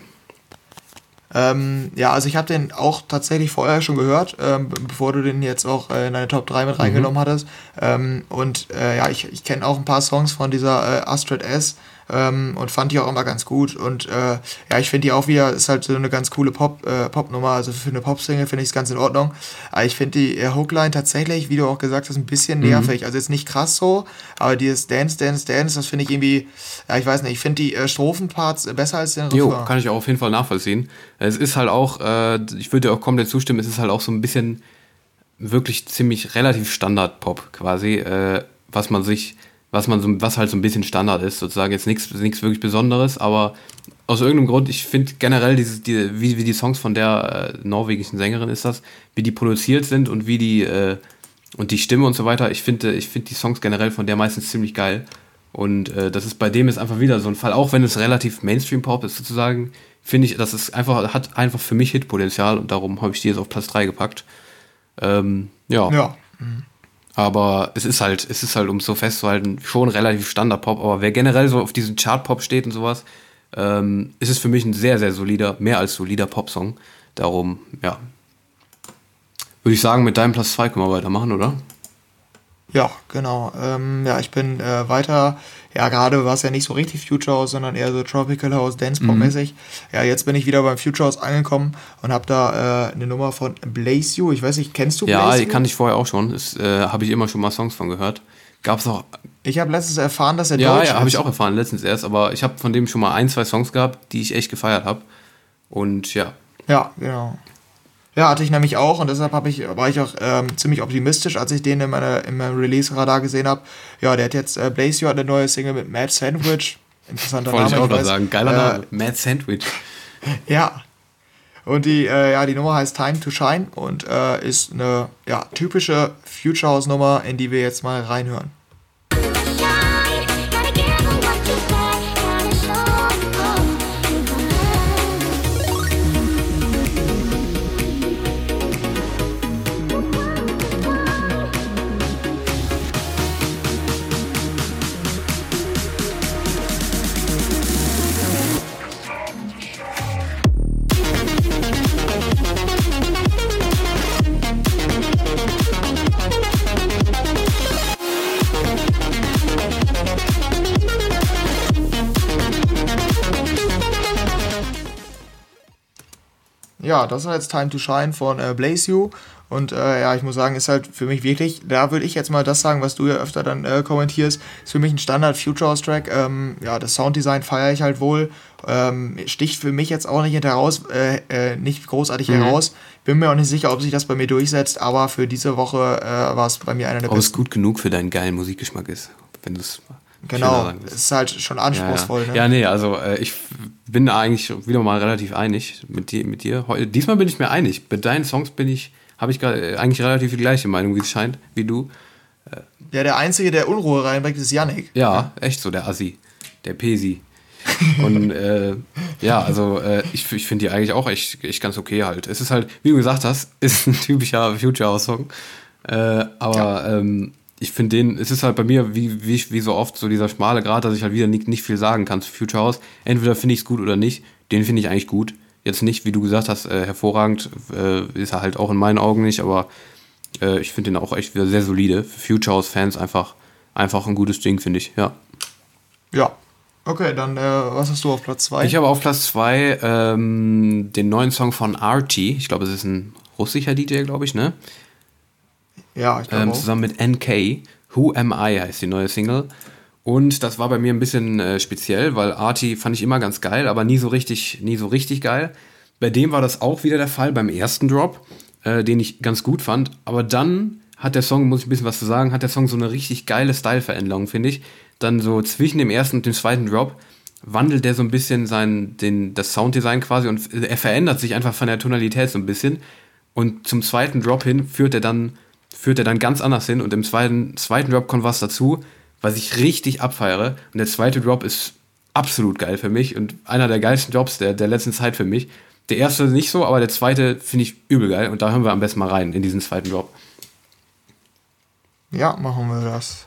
Ähm, ja, also ich habe den auch tatsächlich vorher schon gehört, ähm, be- bevor du den jetzt auch äh, in deine Top 3 Mhm. mit reingenommen hattest. Ähm, und äh, ja, ich, ich kenne auch ein paar Songs von dieser äh, Astrid S. Ähm, und fand die auch immer ganz gut. Und äh, ja, ich finde die auch wieder, ist halt so eine ganz coole Pop, äh, Popnummer. Also für eine Pop-Single finde ich es ganz in Ordnung. Aber ich finde die äh, Hookline tatsächlich, wie du auch gesagt hast, ein bisschen Mhm. nervig. Also jetzt nicht krass so, aber dieses Dance, Dance, Dance, das finde ich irgendwie, ja, ich weiß nicht, ich finde die äh, Strophenparts besser als den Jo, Refrain. kann ich auch auf jeden Fall nachvollziehen. Es ist halt auch, äh, ich würde dir auch komplett zustimmen, es ist halt auch so ein bisschen wirklich ziemlich relativ Standard-Pop quasi, äh, was man sich, was man so, was halt so ein bisschen Standard ist, sozusagen jetzt nichts nichts wirklich Besonderes, aber aus irgendeinem Grund, ich finde generell diese, die, wie, wie die Songs von der äh, norwegischen Sängerin ist das, wie die produziert sind und wie die äh, und die Stimme und so weiter, ich finde ich finde die Songs generell von der meistens ziemlich geil. Und äh, das ist bei dem ist einfach wieder so ein Fall, auch wenn es relativ Mainstream-Pop ist sozusagen, finde ich, das ist einfach, hat einfach für mich Hitpotenzial und darum habe ich die jetzt auf Platz 3 gepackt. Ähm, ja. Ja. Aber es ist halt, es ist halt, um es so festzuhalten, schon relativ Standard-Pop. Aber wer generell so auf diesen Chart-Pop steht und sowas, ähm, ist es für mich ein sehr, sehr solider, mehr als solider Popsong. Darum, ja. Würde ich sagen, mit deinem Platz 2 können wir weitermachen, oder? Ja, genau. Ähm, ja, ich bin äh, weiter, ja, gerade war es ja nicht so richtig Future House, sondern eher so Tropical House, Dance Pop mäßig. Ja, jetzt bin ich wieder beim Future House angekommen und habe da äh, eine Nummer von Blaze You. Ich weiß nicht, kennst du Ja, Blaze die You? kann ich vorher auch schon. Das äh, habe ich immer schon mal Songs von gehört. Gab es auch. Ich habe letztens erfahren, dass er Ja, Deutsch ja, habe ich auch erfahren, letztens erst. Aber ich habe von dem schon mal ein, zwei Songs gehabt, die ich echt gefeiert habe. Und ja, Ja, genau. Ja, hatte ich nämlich auch und deshalb ich, war ich auch ähm, ziemlich optimistisch, als ich den in, meiner, in meinem Release-Radar gesehen habe. Ja, der hat jetzt, äh, Blaze You hat eine neue Single mit Mad Sandwich. Interessanter wollte Name. ich auch noch sagen. Geiler Äh, Name. Mad Sandwich. Ja. Und die, äh, ja, die Nummer heißt Time to Shine und äh, ist eine ja, typische Future House Nummer, in die wir jetzt mal reinhören. Ja, das war jetzt Time to Shine von äh, Blaze You. Und äh, ja, ich muss sagen, ist halt für mich wirklich, da würde ich jetzt mal das sagen, was du ja öfter dann äh, kommentierst, ist für mich ein Standard Future House Track. Ähm, ja, das Sounddesign feiere ich halt wohl. Ähm, sticht für mich jetzt auch nicht heraus, äh, äh, nicht großartig Mhm. heraus. Bin mir auch nicht sicher, ob sich das bei mir durchsetzt, aber für diese Woche äh, war es bei mir einer der Ob es besten. gut genug für deinen geilen Musikgeschmack ist, wenn du es Genau, es ist halt schon Ja, anspruchsvoll. ja. Ne? ja, nee, also äh, ich bin da eigentlich wieder mal relativ einig mit dir. Mit dir. Heu- Diesmal bin ich mir einig. Mit deinen Songs bin ich, habe ich gerade äh, eigentlich relativ die gleiche Meinung, wie es scheint, wie du. Ja, der Einzige, der Unruhe reinbringt, ist Yannick. Ja, echt so, der Assi, der Pesi. Und äh, ja, also äh, ich, ich finde die eigentlich auch echt, echt ganz okay halt. Es ist halt, wie du gesagt hast, ist ein typischer Future House Song. Äh, aber ähm, ich finde den, es ist halt bei mir wie, wie, wie so oft so dieser schmale Grad, dass ich halt wieder nicht, nicht viel sagen kann zu Future House. Entweder finde ich es gut oder nicht. Den finde ich eigentlich gut. Jetzt nicht, wie du gesagt hast, äh, hervorragend. Äh, ist er halt auch in meinen Augen nicht, aber äh, ich finde den auch echt wieder sehr solide. Für Future House Fans einfach, einfach ein gutes Ding, finde ich, ja. Ja. Okay, dann äh, was hast du auf Platz 2? Ich habe auf Platz 2 ähm, den neuen Song von Archie. Ich glaube, es ist ein russischer DJ, glaube ich, ne? Ja, ich glaube Ähm, auch. zusammen mit NK. Who Am I heißt die neue Single. Und das war bei mir ein bisschen äh, speziell, weil Archie fand ich immer ganz geil, aber nie so richtig, nie so richtig geil. Bei dem war das auch wieder der Fall beim ersten Drop, äh, den ich ganz gut fand. Aber dann hat der Song, muss ich ein bisschen was zu sagen, hat der Song so eine richtig geile Style-Veränderung, finde ich. Dann so zwischen dem ersten und dem zweiten Drop wandelt der so ein bisschen sein, den, das Sounddesign quasi und er verändert sich einfach von der Tonalität so ein bisschen. Und zum zweiten Drop hin führt er dann, führt er dann ganz anders hin und im zweiten, zweiten Drop kommt was dazu, was ich richtig abfeiere. Und der zweite Drop ist absolut geil für mich und einer der geilsten Drops der, der letzten Zeit für mich. Der erste nicht so, aber der zweite finde ich übel geil und da hören wir am besten mal rein in diesen zweiten Drop. Ja, machen wir das.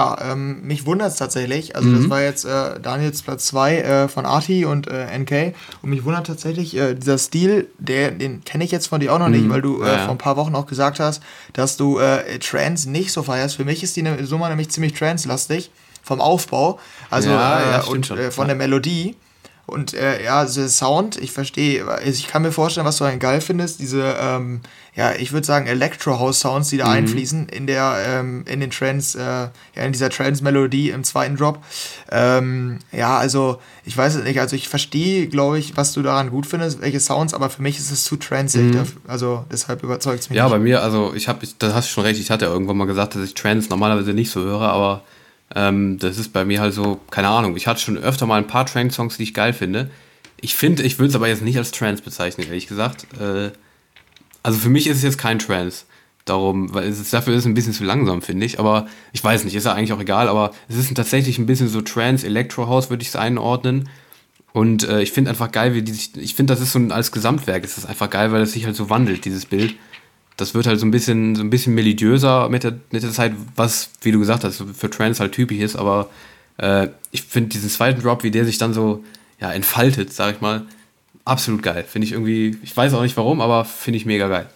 Ja, ähm, mich wundert es tatsächlich. Also das war jetzt äh, Daniels Platz 2 äh, von Arti und äh, NK. Und mich wundert tatsächlich äh, dieser Stil, der, den kenne ich jetzt von dir auch noch nicht, weil du äh, Ja, vor ein paar Wochen auch gesagt hast, dass du äh, Trance nicht so feierst. Für mich ist die ne- Nummer nämlich ziemlich Trance-lastig vom Aufbau. Also Ja, ja, und von der Melodie. Und äh, ja, der Sound, ich verstehe, also ich kann mir vorstellen, was du dann geil findest, diese, ähm, ja, ich würde sagen, Electro-House-Sounds, die Mhm. da einfließen in der, ähm, in den Trance, äh, ja, in dieser Trance-Melodie im zweiten Drop. Ähm, ja, also, ich weiß es nicht, also ich verstehe, glaube ich, was du daran gut findest, welche Sounds, aber für mich ist es zu transig, dafür- also deshalb überzeugt es mich Mhm. Ja, nicht. bei mir, also ich habe, da hast du schon recht, ich hatte ja irgendwann mal gesagt, dass ich Trance normalerweise nicht so höre, aber ähm, das ist bei mir halt so, keine Ahnung, ich hatte schon öfter mal ein paar Trance-Songs, die ich geil finde. Ich finde, ich würde es aber jetzt nicht als Trance bezeichnen, ehrlich gesagt. Äh, also für mich ist es jetzt kein Trance. Darum, weil es dafür ist es ein bisschen zu langsam, finde ich. Aber ich weiß nicht, ist ja eigentlich auch egal, aber es ist tatsächlich ein bisschen so Trance, Electro-House, würde ich es einordnen. Und äh, ich finde einfach geil, wie die sich, ich finde, das ist so ein, als Gesamtwerk ist das einfach geil, weil es sich halt so wandelt, dieses Bild. Das wird halt so ein bisschen, so ein bisschen melodiöser mit der, mit der Zeit, was, wie du gesagt hast, für Trance halt typisch ist, aber äh, ich finde diesen zweiten Drop, wie der sich dann so ja, entfaltet, sag ich mal, absolut geil. Finde ich irgendwie, ich weiß auch nicht warum, aber finde ich mega geil.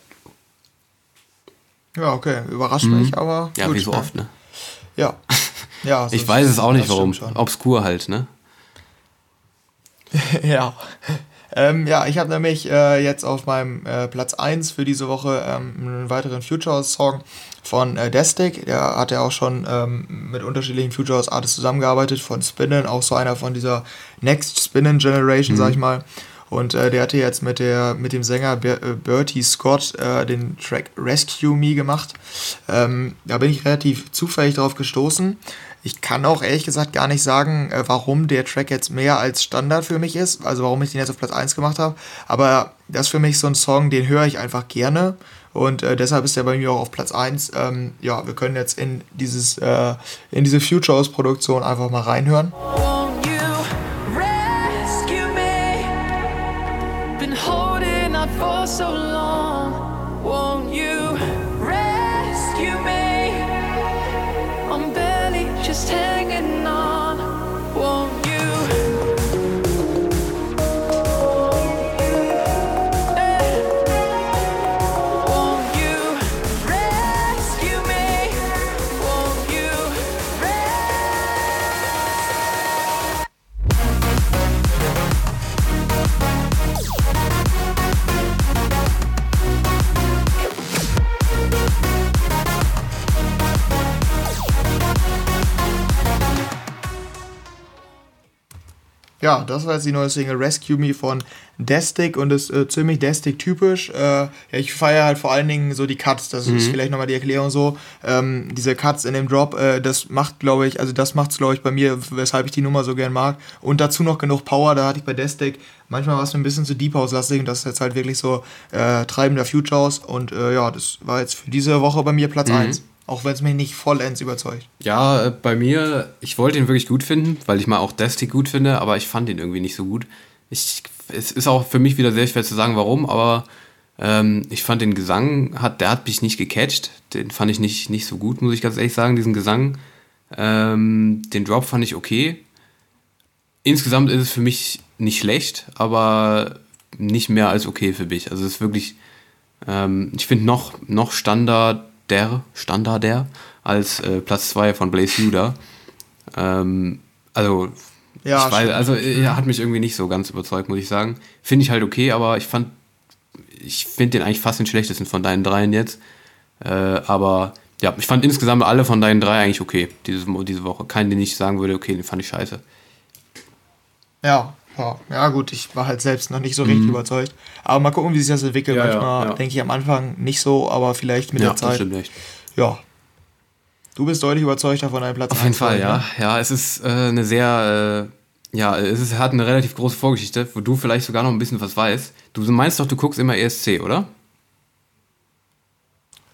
Ja, okay, überrascht mich, aber Mhm. Ja, gut, wie so oft, ne? Ja. ja Ich weiß es auch nicht warum. Obskur halt, ne? ja. Ähm, ja, ich habe nämlich äh, jetzt auf meinem äh, Platz 1 für diese Woche ähm, einen weiteren Future House Song von äh, Destic. Der hat ja auch schon ähm, mit unterschiedlichen Future House Artists zusammengearbeitet, von Spinnen, auch so einer von dieser Next Spinnen Generation, sag ich mal. Und äh, der hatte jetzt mit, der, mit dem Sänger Ber äh, Bertie Scott äh, den Track Rescue Me gemacht. Ähm, da bin ich relativ zufällig drauf gestoßen. Ich kann auch ehrlich gesagt gar nicht sagen, äh, warum der Track jetzt mehr als Standard für mich ist, also warum ich den jetzt auf Platz 1 gemacht habe. Aber das ist für mich so ein Song, den höre ich einfach gerne. Und äh, deshalb ist er bei mir auch auf Platz 1. Ähm, ja, wir können jetzt in dieses äh, in diese Future House Produktion einfach mal reinhören. Won't you Ja, das war jetzt die neue Single Rescue Me von Destic und ist äh, ziemlich Destic-typisch. Äh, ja, ich feiere halt vor allen Dingen so die Cuts, das ist vielleicht nochmal die Erklärung so. Ähm, diese Cuts in dem Drop, äh, das macht, glaube ich, also das macht's, glaube ich, bei mir, weshalb ich die Nummer so gern mag. Und dazu noch genug Power, da hatte ich bei Destic, manchmal war es mir ein bisschen zu Deep House-lastig und das ist jetzt halt wirklich so äh, treibender Future House und äh, ja, das war jetzt für diese Woche bei mir Platz 1. Auch wenn es mich nicht vollends überzeugt. Ja, äh, bei mir, ich wollte ihn wirklich gut finden, weil ich mal auch Destic gut finde, aber ich fand ihn irgendwie nicht so gut. Ich, es ist auch für mich wieder sehr schwer zu sagen, warum, aber ähm, ich fand den Gesang, hat, der hat mich nicht gecatcht. Den fand ich nicht, nicht so gut, muss ich ganz ehrlich sagen, diesen Gesang. Ähm, den Drop fand ich okay. Insgesamt ist es für mich nicht schlecht, aber nicht mehr als okay für mich. Also es ist wirklich, ähm, ich finde noch, noch Standard der, Standarder als äh, Platz 2 von Blaze Judah. Ähm, also, Ja, weiß, also er hat mich irgendwie nicht so ganz überzeugt, muss ich sagen. Finde ich halt okay, aber ich fand, ich finde den eigentlich fast den schlechtesten von deinen dreien jetzt. Äh, aber ja, ich fand insgesamt alle von deinen drei eigentlich okay, diese, diese Woche. Keinen, den ich sagen würde, okay, den fand ich scheiße. Ja, ja, ja, gut, ich war halt selbst noch nicht so richtig überzeugt. Aber mal gucken, wie sich das entwickelt. Mhm. Ja, ja, Manchmal ja. denke ich am Anfang nicht so, aber vielleicht mit ja, der Zeit. stimmt echt. Ja. Du bist deutlich überzeugter von deinem Platz. Auf jeden Fall, ne? ja. Ja, es ist äh, eine sehr, äh, ja, es ist, hat eine relativ große Vorgeschichte, wo du vielleicht sogar noch ein bisschen was weißt. Du meinst doch, du guckst immer ESC, oder?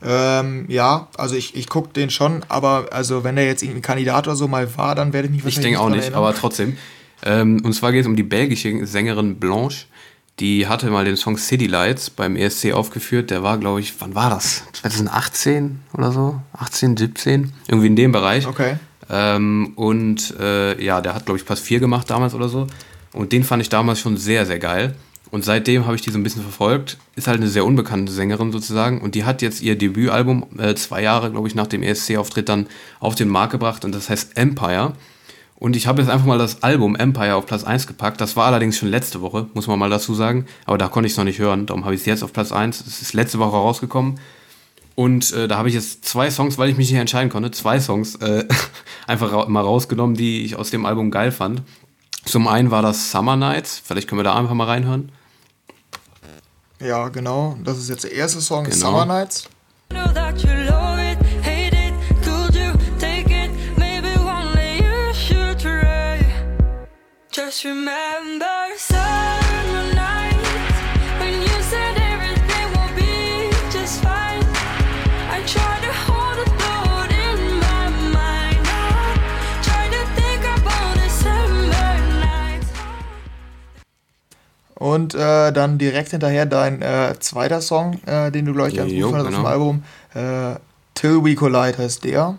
Ähm, ja, also ich, ich gucke den schon, aber also wenn der jetzt irgendwie Kandidat oder so mal war, dann werde ich mich Ich wahrscheinlich denke auch nicht, erinnern. aber trotzdem. Ähm, und zwar geht es um die belgische Sängerin Blanche. Die hatte mal den Song City Lights beim ESC aufgeführt. Der war, glaube ich, wann war das? 2018 oder so? 18, 17? Irgendwie in dem Bereich. Okay. Ähm, und äh, ja, der hat, glaube ich, Platz 4 gemacht damals oder so. Und den fand ich damals schon sehr, sehr geil. Und seitdem habe ich die so ein bisschen verfolgt. Ist halt eine sehr unbekannte Sängerin sozusagen. Und die hat jetzt ihr Debütalbum äh, zwei Jahre, glaube ich, nach dem ESC-Auftritt dann auf den Markt gebracht. Und das heißt Empire. Und ich habe jetzt einfach mal das Album Empire auf Platz 1 gepackt. Das war allerdings schon letzte Woche, muss man mal dazu sagen. Aber da konnte ich es noch nicht hören. Darum habe ich es jetzt auf Platz 1. Es ist letzte Woche rausgekommen. Und äh, da habe ich jetzt zwei Songs, weil ich mich nicht entscheiden konnte, zwei Songs äh, einfach ra mal rausgenommen, die ich aus dem Album geil fand. Zum einen war das Summer Nights. Vielleicht können wir da einfach mal reinhören. Ja, genau. Das ist jetzt der erste Song, Genau. Summer Nights. know that you Just remember summer nights when you said everything will be just fine. I try to hold a thought in my mind. I try to think about December nights. Und äh, dann direkt hinterher dein äh, zweiter Song, äh, den du, glaube ich, ganz gut fandest auf dem genau. Album. Äh, Till We Collide heißt der.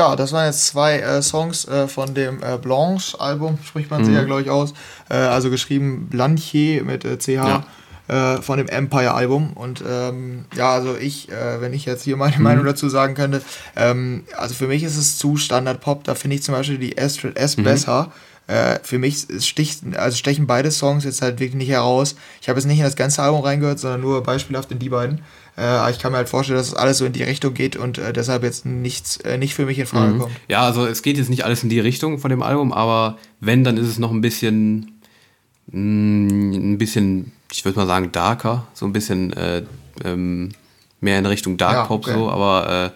Ja, das waren jetzt zwei äh, Songs äh, von dem äh, Blanche-Album, spricht man sie Mhm. ja, glaube ich, aus. Äh, also geschrieben Blanchier mit äh, CH. Äh, von dem Empire-Album. Und ähm, ja, also ich, wenn ich jetzt hier meine Mhm. Meinung dazu sagen könnte, ähm, also für mich ist es zu Standard-Pop. Da finde ich zum Beispiel die Astrid S Mhm. besser. Äh, für mich sticht, also stechen beide Songs jetzt halt wirklich nicht heraus. Ich habe jetzt nicht in das ganze Album reingehört, sondern nur beispielhaft in die beiden. Äh, aber ich kann mir halt vorstellen, dass es alles so in die Richtung geht und äh, deshalb jetzt nichts, äh, nicht für mich in Frage kommt. Ja, also es geht jetzt nicht alles in die Richtung von dem Album, aber wenn, dann ist es noch ein bisschen, mh, ein bisschen, ich würde mal sagen, darker, so ein bisschen äh, ähm, mehr in Richtung Dark Ja, Pop okay. so, aber äh,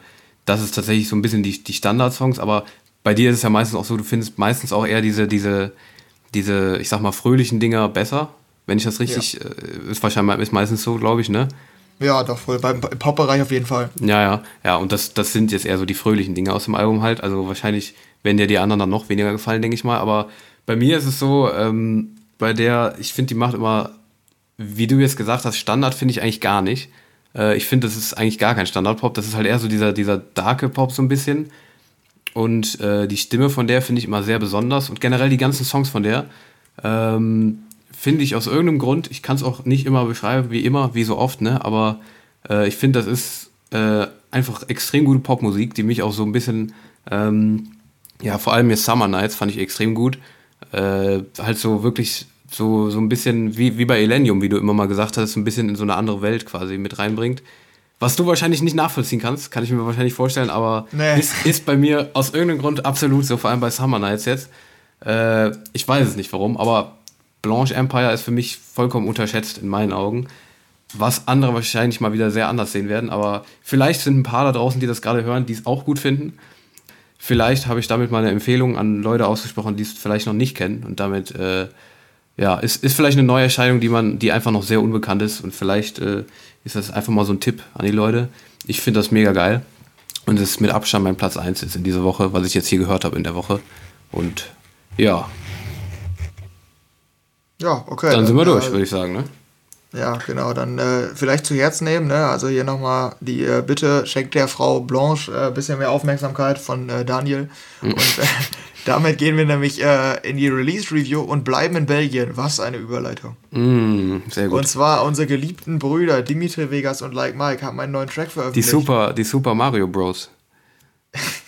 das ist tatsächlich so ein bisschen die, die Standardsongs, aber bei dir ist es ja meistens auch so, du findest meistens auch eher diese, diese, diese, ich sag mal, fröhlichen Dinger besser. Wenn ich das richtig, äh, ist wahrscheinlich ist meistens so, glaube ich, ne? Ja, doch voll. Beim im Pop-Bereich auf jeden Fall. Ja, ja, ja, und das, das sind jetzt eher so die fröhlichen Dinge aus dem Album halt. Also wahrscheinlich werden dir die anderen dann noch weniger gefallen, denke ich mal. Aber bei mir ist es so, ähm, bei der, ich finde, die macht immer, wie du jetzt gesagt hast, Standard finde ich eigentlich gar nicht. Äh, ich finde, das ist eigentlich gar kein Standard-Pop. Das ist halt eher so dieser, dieser darke Pop so ein bisschen. Und äh, die Stimme von der finde ich immer sehr besonders. Und generell die ganzen Songs von der ähm, finde ich aus irgendeinem Grund, ich kann es auch nicht immer beschreiben, wie immer, wie so oft, ne? Aber äh, ich finde, das ist äh, einfach extrem gute Popmusik, die mich auch so ein bisschen, ähm, ja, vor allem jetzt Summer Nights fand ich extrem gut. Äh, halt so wirklich so, so ein bisschen wie, wie bei Elenium, wie du immer mal gesagt hast, so ein bisschen in so eine andere Welt quasi mit reinbringt. Was du wahrscheinlich nicht nachvollziehen kannst, kann ich mir wahrscheinlich vorstellen, aber Nee. ist, ist bei mir aus irgendeinem Grund absolut so, vor allem bei Summer Nights jetzt. Äh, ich weiß es nicht warum, aber Blanche Empire ist für mich vollkommen unterschätzt in meinen Augen. Was andere wahrscheinlich mal wieder sehr anders sehen werden, aber vielleicht sind ein paar da draußen, die das gerade hören, die es auch gut finden. Vielleicht habe ich damit mal eine Empfehlung an Leute ausgesprochen, die es vielleicht noch nicht kennen und damit äh, ja, ist, ist vielleicht eine neue Erscheinung, die man, die einfach noch sehr unbekannt ist und vielleicht äh, ist das einfach mal so ein Tipp an die Leute. Ich finde das mega geil. Und es ist mit Abstand mein Platz 1 ist in dieser Woche, was ich jetzt hier gehört habe in der Woche. Und ja, Ja, okay. dann sind wir äh, durch, würde ich sagen. Ne? Ja, genau. Dann äh, vielleicht zu Herzen nehmen. Ne? Also hier nochmal die äh, Bitte schenkt der Frau Blanche ein äh, bisschen mehr Aufmerksamkeit von äh, Daniel. Mhm. Und äh, damit gehen wir nämlich äh, in die Release-Review und bleiben in Belgien. Was eine Überleitung. Mm, sehr gut. Und zwar unsere geliebten Brüder Dimitri Vegas und Like Mike haben einen neuen Track Die veröffentlicht. Super, die Super Mario Bros.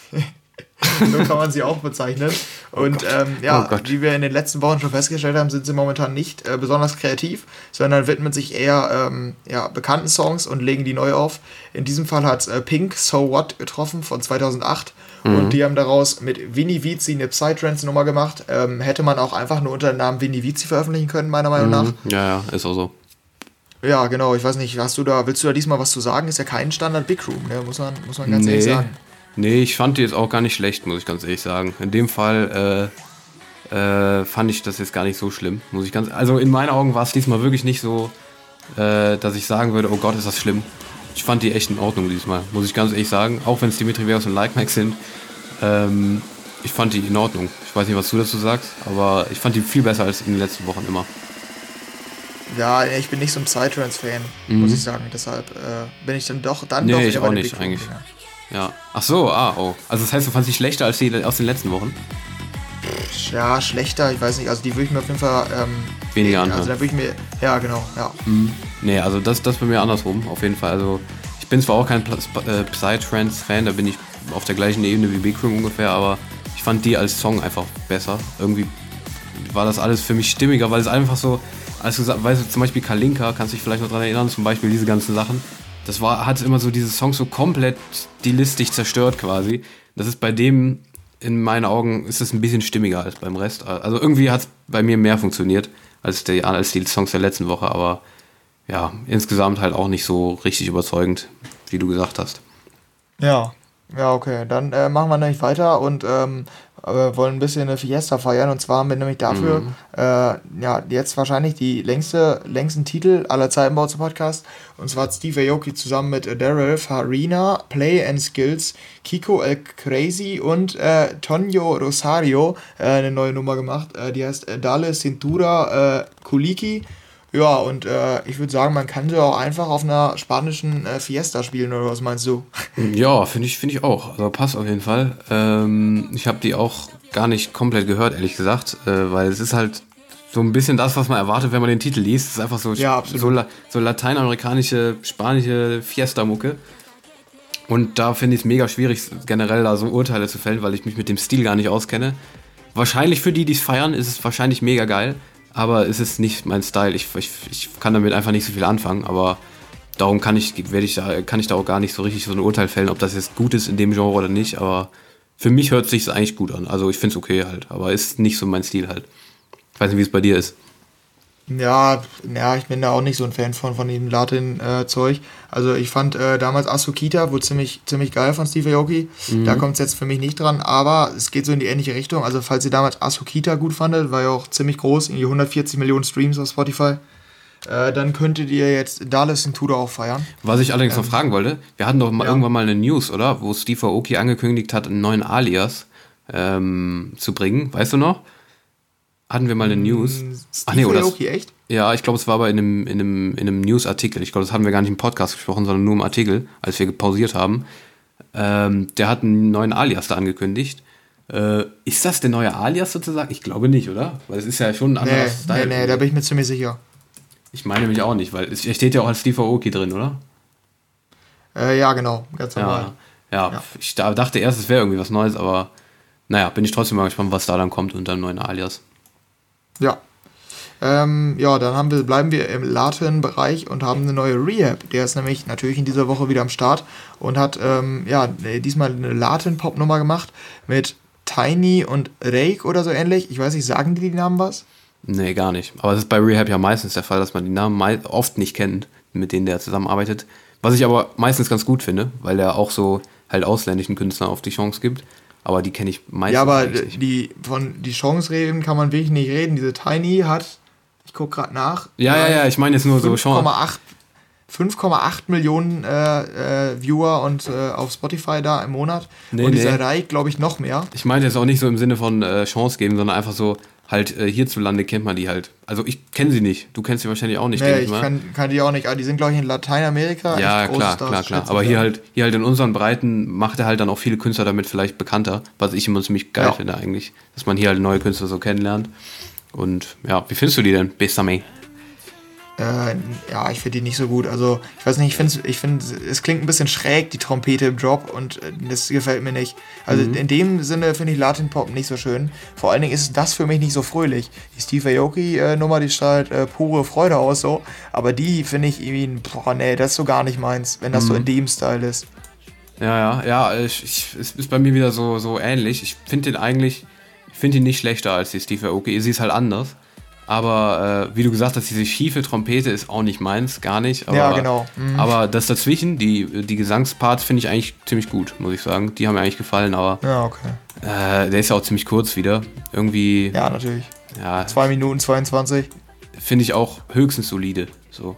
so kann man sie auch bezeichnen. Und ähm, ja, Oh wie wir in den letzten Wochen schon festgestellt haben, sind sie momentan nicht äh, besonders kreativ, sondern widmen sich eher ähm, ja, bekannten Songs und legen die neu auf. In diesem Fall hat äh, Pink So What getroffen von 2008 Mhm. und die haben daraus mit Vinny Vici eine Psytrance-Nummer gemacht. Ähm, hätte man auch einfach nur unter dem Namen Vinny Vici veröffentlichen können, meiner Meinung nach. Ja, ja, ist auch so. Ja, genau. Ich weiß nicht, hast du da, willst du da diesmal was zu sagen? Ist ja kein Standard Big Room, ne? muss, man, muss man ganz ehrlich Nee, sagen. Nee, ich fand die jetzt auch gar nicht schlecht, muss ich ganz ehrlich sagen. In dem Fall äh, äh, fand ich das jetzt gar nicht so schlimm, muss ich ganz. Also in meinen Augen war es diesmal wirklich nicht so, äh, dass ich sagen würde, oh Gott, ist das schlimm. Ich fand die echt in Ordnung diesmal, muss ich ganz ehrlich sagen. Auch wenn es Dimitri Vegas und Like Mike sind. Ähm, ich fand die in Ordnung. Ich weiß nicht, was du dazu sagst, aber ich fand die viel besser als in den letzten Wochen immer. Ja, ich bin nicht so ein Psytrance-Fan, muss ich sagen. Deshalb äh, bin ich dann doch dann Mhm. Nee, doch ich auch nicht, eigentlich. Dinger. Ja. Ach so, ah, oh. Also das heißt, du fandst sie schlechter als die aus den letzten Wochen? Ja, schlechter, ich weiß nicht. Also die würde ich mir auf jeden Fall ähm, Weniger Also anhören. da würde ich mir, ja genau, ja. Nee, also das, das bei mir andersrum, auf jeden Fall. Also ich bin zwar auch kein äh, Psytrance-Fan, da bin ich auf der gleichen Ebene wie Big Room ungefähr, aber ich fand die als Song einfach besser. Irgendwie war das alles für mich stimmiger, weil es einfach so, als du weißt du, zum Beispiel Kalinka, kannst du dich vielleicht noch dran erinnern, zum Beispiel diese ganzen Sachen, das war, hat immer so diese Songs so komplett stilistisch zerstört quasi. Das ist bei dem, in meinen Augen, ist es ein bisschen stimmiger als beim Rest. Also irgendwie hat es bei mir mehr funktioniert als die, als die Songs der letzten Woche, aber ja, insgesamt halt auch nicht so richtig überzeugend, wie du gesagt hast. Ja, ja, okay. Dann äh, machen wir nämlich weiter und ähm, äh, wollen ein bisschen eine Fiesta feiern. Und zwar haben wir nämlich dafür Mhm. äh, ja jetzt wahrscheinlich die längste, längsten Titel aller Zeiten bei uns im Podcast. Und zwar hat Steve Aoki zusammen mit äh, Daryl Farina, Play and Skills, Kiko El Crazy und äh, Tonio Rosario äh, eine neue Nummer gemacht. Äh, die heißt Dale Cintura Kuliki. Ja, und äh, ich würde sagen, man kann sie auch einfach auf einer spanischen äh, Fiesta spielen, oder was meinst du? Ja, finde ich, finde ich auch. Also passt auf jeden Fall. Ähm, ich habe die auch gar nicht komplett gehört, ehrlich gesagt, äh, weil es ist halt so ein bisschen das, was man erwartet, wenn man den Titel liest. Es ist einfach so, Ja, so, la so lateinamerikanische, spanische Fiesta-Mucke. Und da finde ich es mega schwierig, generell da so Urteile zu fällen, weil ich mich mit dem Stil gar nicht auskenne. Wahrscheinlich für die, die es feiern, ist es wahrscheinlich mega geil, aber es ist nicht mein Style. Ich, ich, ich kann damit einfach nicht so viel anfangen, aber darum kann ich, werde ich da, kann ich da auch gar nicht so richtig so ein Urteil fällen, ob das jetzt gut ist in dem Genre oder nicht, aber für mich hört sich eigentlich gut an. Also ich finde es okay halt, aber ist nicht so mein Stil halt. Ich weiß nicht, wie es bei dir ist. Ja, ja, ich bin da auch nicht so ein Fan von, von dem Latin-Zeug. also ich fand äh, damals Asukita wohl ziemlich, ziemlich geil von Steve Aoki. Da kommt es jetzt für mich nicht dran, aber es geht so in die ähnliche Richtung. Also falls ihr damals Asukita gut fandet, war ja auch ziemlich groß, irgendwie 140 Millionen Streams auf Spotify. Äh, dann könntet ihr jetzt Dallas Cintura auch feiern. Was ich allerdings noch fragen wollte, wir hatten doch mal ja. irgendwann mal eine News, oder? Wo Steve Aoki angekündigt hat, einen neuen Alias ähm, zu bringen. Weißt du noch? Hatten wir mal eine News? Ach nee, Steve oder? Aoki, echt? Ja, ich glaube, es war aber in einem, in einem, in einem News-Artikel. Ich glaube, das haben wir gar nicht im Podcast gesprochen, sondern nur im Artikel, als wir pausiert haben. Ähm, der hat einen neuen Alias da angekündigt. Äh, ist das der neue Alias sozusagen? Ich glaube nicht, oder? Weil es ist ja schon ein anderer Nee, Style. nee, nee, da bin ich mir ziemlich sicher. ich meine nämlich auch nicht, weil es er steht ja auch als Steve Aoki drin, oder? Äh, ja, genau, ganz normal. Ja, ja, Ja. ich da- dachte erst, es wäre irgendwie was Neues, aber naja, bin ich trotzdem mal gespannt, was da dann kommt unter einem neuen Alias. Ja. Ähm, ja, dann haben wir, bleiben wir im Latin-Bereich und haben eine neue Rehab. Der ist nämlich natürlich in dieser Woche wieder am Start und hat ähm, ja, diesmal eine Latin-Pop-Nummer gemacht mit Tiny und Rake oder so ähnlich. Ich weiß nicht, sagen die die Namen was? Nee, gar nicht. Aber es ist bei Rehab ja meistens der Fall, dass man die Namen oft nicht kennt, mit denen der zusammenarbeitet. Was ich aber meistens ganz gut finde, weil er auch so halt ausländischen Künstlern auf die Chance gibt. Aber die kenne ich meistens ja, aber nicht. die, von die Chance reden kann man wirklich nicht reden. Diese Tiny hat, ich gucke gerade nach, Ja, ja, ja, ich meine jetzt nur so Chance. 5,8 5,8 Millionen äh, äh, Viewer und äh, auf Spotify da im Monat. Nee, und nee. dieser Reik, glaube ich, noch mehr. Ich meinte jetzt auch nicht so im Sinne von äh, Chance geben, sondern einfach so, halt äh, hierzulande kennt man die halt. Also ich kenne sie nicht. Du kennst sie wahrscheinlich auch nicht, Nee, denke ich ich mal. kann, kann die auch nicht. Aber die sind, glaube ich, in Lateinamerika. ja, klar, klar, klar. Aber hier halt, hier halt in unseren Breiten macht er halt dann auch viele Künstler damit vielleicht bekannter, was ich immer ziemlich geil Ja. finde eigentlich, dass man hier halt neue Künstler so kennenlernt. Und ja, wie findest du die denn, Besame? Äh, ja, ich finde die nicht so gut. Also, ich weiß nicht, ich finde, ich find, es klingt ein bisschen schräg, die Trompete im Drop, und äh, das gefällt mir nicht. Also, Mhm. in dem Sinne finde ich Latin Pop nicht so schön. Vor allen Dingen ist das für mich nicht so fröhlich. Die Steve Aoki-Nummer, die strahlt äh, pure Freude aus, so. Aber die finde ich irgendwie, boah, nee, das ist so gar nicht meins, wenn das Mhm. so in dem Style ist. Ja, ja, ja, ich, ich, es ist bei mir wieder so, so ähnlich. Ich finde den eigentlich, ich finde ihn nicht schlechter als die Steve Aoki. Sie ist halt anders. Aber äh, wie du gesagt hast, diese schiefe Trompete ist auch nicht meins, gar nicht. Aber, Ja, genau. Mhm. Aber das dazwischen, die, die Gesangsparts finde ich eigentlich ziemlich gut, muss ich sagen. Die haben mir eigentlich gefallen, aber Ja, okay. äh, der ist ja auch ziemlich kurz wieder. Irgendwie, Ja, natürlich. ja, 2 Minuten 22. finde ich auch höchstens solide. So.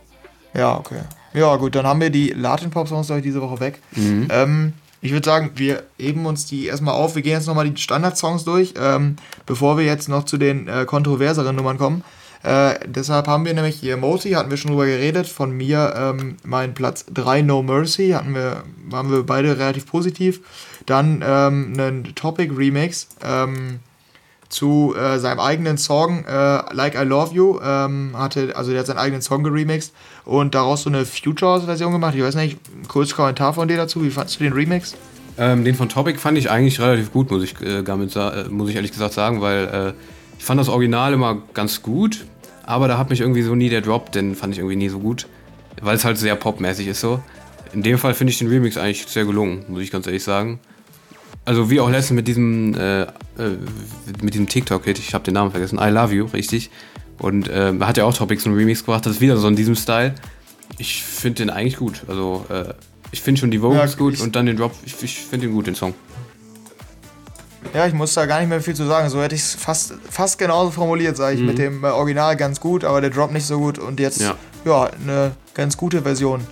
Ja, okay. Ja, gut, dann haben wir die Latin Pop Songs glaube ich, diese Woche weg. Mhm. Ähm, ich würde sagen, wir heben uns die erstmal auf. Wir gehen jetzt nochmal die Standard-Songs durch, ähm, bevor wir jetzt noch zu den äh, kontroverseren Nummern kommen. Äh, deshalb haben wir nämlich hier Moti, hatten wir schon drüber geredet. Von mir ähm, mein Platz 3 No Mercy, hatten wir, waren wir beide relativ positiv. Dann ähm, einen Topic Remix. Ähm, zu äh, seinem eigenen Song äh, Like I Love You ähm, hatte, also der hat seinen eigenen Song geremixed und daraus so eine Futures-Version gemacht. Ich weiß nicht, kurzes Kommentar von dir dazu. Wie fandest du den Remix? Ähm, den von Topic fand ich eigentlich relativ gut, muss ich, äh, damit, äh, muss ich ehrlich gesagt sagen, weil äh, ich fand das Original immer ganz gut, aber da hat mich irgendwie so nie der Drop, den fand ich irgendwie nie so gut, weil es halt sehr popmäßig ist so. In dem Fall finde ich den Remix eigentlich sehr gelungen, muss ich ganz ehrlich sagen. Also wie auch letztens mit diesem äh, äh, mit diesem TikTok-Hit, ich habe den Namen vergessen, I Love You, richtig. Und äh, hat ja auch Topic so einen Remix gemacht, das ist wieder so in diesem Style. Ich finde den eigentlich gut. Also äh, ich finde schon die Vocals Ja, gut und dann den Drop, ich, ich finde den gut, den Song. Ja, ich muss da gar nicht mehr viel zu sagen. So hätte ich es fast, fast genauso formuliert, sage ich. Mit dem äh, Original ganz gut, aber der Drop nicht so gut. Und jetzt, ja, Ja. eine ganz gute Version.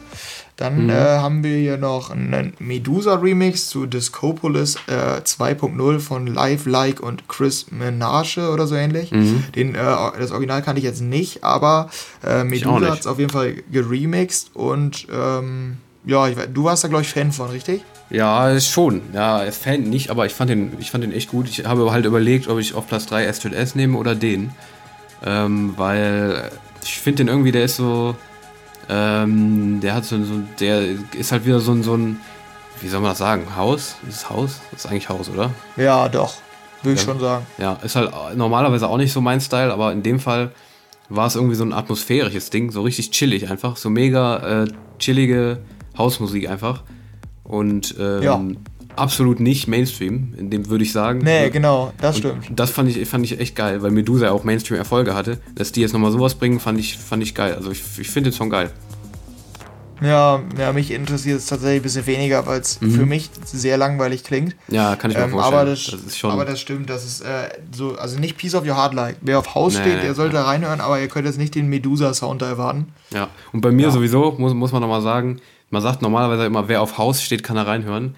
Dann äh, haben wir hier noch einen Medusa-Remix zu Discopolis äh, 2.0 von Live Like und Chris Menage oder so ähnlich. Den, äh, das Original kannte ich jetzt nicht, aber äh, Medusa hat es auf jeden Fall geremixed und ähm, ja, ich, du warst da, glaube ich, Fan von, richtig? Ja, ist schon. Ja, Fan nicht, aber ich fand den, ich fand den echt gut. Ich habe halt überlegt, ob ich auf Platz 3 S2S nehme oder den. Ähm, weil ich finde den irgendwie, der ist so. Ähm, der hat so, so. Der ist halt wieder so ein, so ein. Wie soll man das sagen? Haus? Ist es Haus? Das ist eigentlich Haus, oder? Ja, doch. Würde ich Ja. schon sagen. Ja, ist halt normalerweise auch nicht so mein Style, aber in dem Fall war es irgendwie so ein atmosphärisches Ding, so richtig chillig einfach, so mega äh, chillige Hausmusik einfach und ähm, Ja. Absolut nicht Mainstream, in dem würde ich sagen. Nee, genau, das Und stimmt. Das fand ich, fand ich echt geil, weil Medusa ja auch Mainstream-Erfolge hatte. Dass die jetzt nochmal sowas bringen, fand ich, fand ich geil. Also ich, ich finde den Song geil. Ja, ja, mich interessiert es tatsächlich ein bisschen weniger, weil es für mich sehr langweilig klingt. Ja, kann ich mir Ähm, vorstellen. aber, das, ist schon. aber das stimmt, das ist äh, so, also nicht Piece of Your Heart like. Wer auf Haus Nee, steht, nee, der sollte da reinhören, aber ihr könnt jetzt nicht den Medusa-Sound da erwarten. Ja, und bei mir Ja. sowieso, muss, muss man nochmal sagen, man sagt normalerweise immer, wer auf Haus steht, kann da reinhören.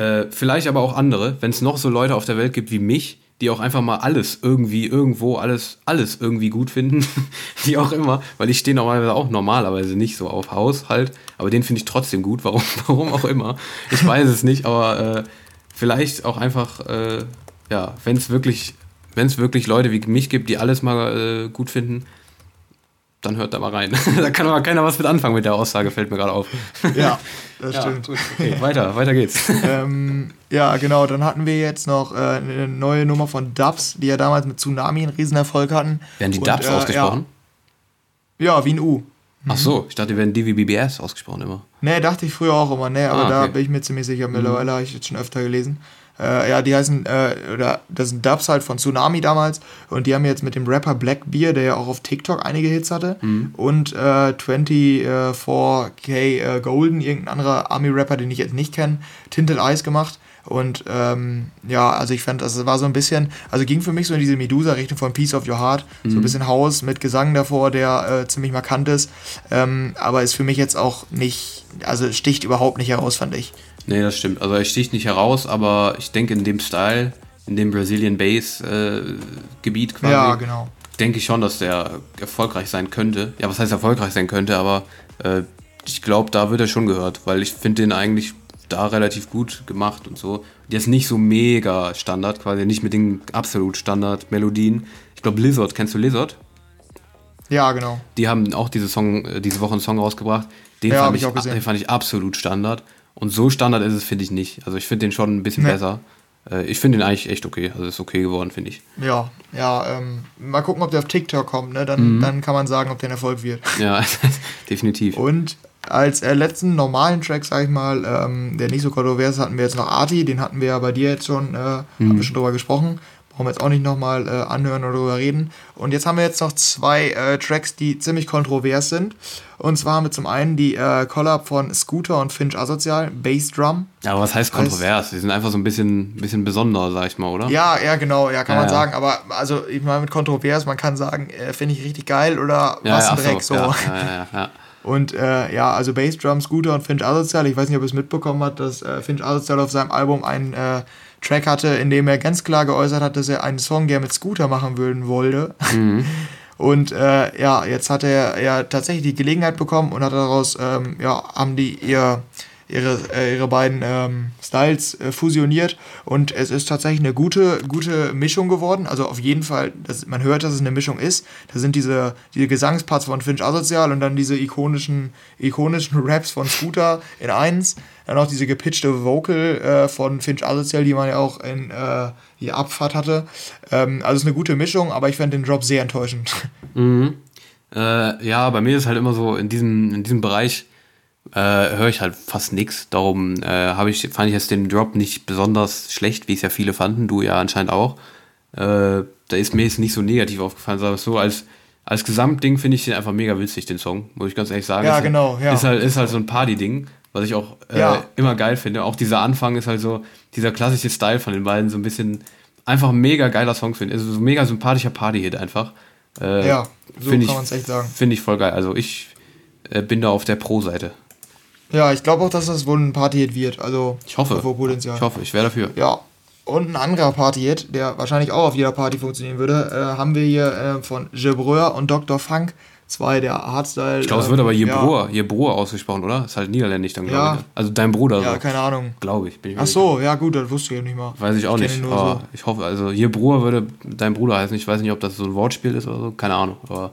Äh, vielleicht aber auch andere, wenn es noch so Leute auf der Welt gibt wie mich, die auch einfach mal alles irgendwie, irgendwo, alles, alles irgendwie gut finden, wie auch immer, weil ich stehe normalerweise auch normalerweise nicht so auf Haus halt, aber den finde ich trotzdem gut, warum, warum auch immer. Ich weiß es nicht, aber äh, vielleicht auch einfach, äh, ja, wenn es wirklich, wenn es wirklich Leute wie mich gibt, die alles mal äh, gut finden, dann hört da mal rein. da kann aber keiner was mit anfangen mit der Aussage, fällt mir gerade auf. Ja, das Ja, stimmt. gut, okay, weiter, weiter geht's. ähm, ja, genau, dann hatten wir jetzt noch äh, eine neue Nummer von Dubs, die ja damals mit Tsunami einen Riesenerfolg hatten. Werden die Und, Dubs äh, ausgesprochen? Ja, ja, wie ein U. Ach so, ich dachte, die werden DVBBS ausgesprochen immer. Nee, dachte ich früher auch immer, nee, aber Ah, da okay. Mhm. bin ich mir ziemlich sicher. Mittlerweile habe ich jetzt schon öfter gelesen. Äh, ja, die heißen, äh, oder das sind Dubs halt von Tsunami damals und die haben jetzt mit dem Rapper Blackbeard, der ja auch auf TikTok einige Hits hatte, Mhm. und äh, 24K äh, Golden, irgendein anderer Army-Rapper, den ich jetzt nicht kenne, Tinted Eyes gemacht. Und ähm, ja, also ich fand, das war so ein bisschen, also ging für mich so in diese Medusa-Richtung von Piece of Your Heart. So ein bisschen Haus mit Gesang davor, der äh, ziemlich markant ist. Ähm, aber ist für mich jetzt auch nicht, also sticht überhaupt nicht heraus, fand ich. Nee, das stimmt. Also er sticht nicht heraus, aber ich denke in dem Style, in dem Brazilian Bass äh, Gebiet quasi, Ja, genau. denke ich schon, dass der erfolgreich sein könnte. Ja, was heißt erfolgreich sein könnte, aber äh, ich glaube, da wird er schon gehört, weil ich finde den eigentlich da relativ gut gemacht und so. Der ist nicht so mega Standard, quasi nicht mit den absolut Standard-Melodien. Ich glaube, Lizard, kennst du Lizard? Ja, genau. Die haben auch diese, Song, äh, diese Woche einen Song rausgebracht. Den, Ja, fand ich ich, den fand ich absolut Standard. Und so Standard ist es, finde ich nicht. Also ich finde den schon ein bisschen Nee. besser. Äh, ich finde den eigentlich echt okay. Also ist okay geworden, finde ich. Ja, ja, ähm, mal gucken, ob der auf TikTok kommt, ne? Dann, dann kann man sagen, ob der ein Erfolg wird. Ja, definitiv. Und als äh, letzten normalen Track, sag ich mal, ähm, der nicht so kontrovers ist, hatten wir jetzt noch Arti, den hatten wir ja bei dir jetzt schon, äh, haben wir schon drüber gesprochen. Brauchen wir jetzt auch nicht nochmal äh, anhören oder drüber reden. Und jetzt haben wir jetzt noch zwei äh, Tracks, die ziemlich kontrovers sind. Und zwar haben wir zum einen die äh, Collab von Scooter und Finch Asozial, Bass Drum. Aber was heißt kontrovers? Die sind einfach so ein bisschen, bisschen besonderer, sag ich mal, oder? Ja, ja, genau, ja, kann Ja, man ja. sagen. Aber also, ich meine, mit kontrovers, man kann sagen, äh, finde ich richtig geil oder ja, was ja, ein Dreck. So. Ja, ja, ja, ja. Und äh, ja, also Bassdrum, Scooter und Finch Asozial. Ich weiß nicht, ob ihr es mitbekommen habt, dass äh, Finch Asozial auf seinem Album einen äh, Track hatte, in dem er ganz klar geäußert hat, dass er einen Song gerne mit Scooter machen würden wollte. Und äh, ja, jetzt hat er ja tatsächlich die Gelegenheit bekommen und hat daraus, ähm, ja, haben die ihr, ihre, äh, ihre beiden ähm, Styles äh, fusioniert und es ist tatsächlich eine gute, gute Mischung geworden. Also auf jeden Fall, das, man hört, dass es eine Mischung ist. Da sind diese, diese Gesangsparts von Finch Asozial und dann diese ikonischen, ikonischen Raps von Scooter in eins. Dann auch diese gepitchte Vocal äh, von Finch Asozial, die man ja auch in äh, die Abfahrt hatte. Ähm, also es ist eine gute Mischung, aber ich fand den Drop sehr enttäuschend. Äh, ja, bei mir ist halt immer so, in diesem, in diesem Bereich äh, höre ich halt fast nichts. Darum äh, habe ich, fand ich jetzt den Drop nicht besonders schlecht, wie es ja viele fanden, du ja anscheinend auch. Äh, da ist mir jetzt nicht so negativ aufgefallen, sondern so als, als Gesamtding finde ich den einfach mega witzig, den Song, muss ich ganz ehrlich sagen. Ja, ist, genau, ja. Ist halt, ist halt so ein Party-Ding, was ich auch äh, Ja. immer geil finde. Auch dieser Anfang ist halt so, dieser klassische Style von den beiden, so ein bisschen, einfach ein mega geiler Song finde. Also so ein mega sympathischer Party-Hit einfach. Äh, Ja, so kann man es echt sagen. Finde ich voll geil. Also ich äh, bin da auf der Pro-Seite. Ja, ich glaube auch, dass das wohl ein Party-Hit wird. Also Ich hoffe. Potenzial. Ich hoffe, ich wäre dafür. Ja. Und ein anderer Party-Hit, der wahrscheinlich auch auf jeder Party funktionieren würde, äh, haben wir hier äh, von Jebreur und Dr. Funk. Zwei der Hardstyle. Ich glaube, es ähm, wird aber ja, Jebroer, Jebroer ausgesprochen, oder? Ist halt niederländisch dann, glaube Ja. ich. ne? Also dein Bruder, Ja, so. keine Ahnung. glaube ich. Bin ich Ach so, ja gut, das wusste ich ja nicht mal. Weiß ich auch kenn nicht. Aber so. ich hoffe, also Jebroer würde dein Bruder heißen. Ich weiß nicht, ob das so ein Wortspiel ist oder so. Keine Ahnung. Aber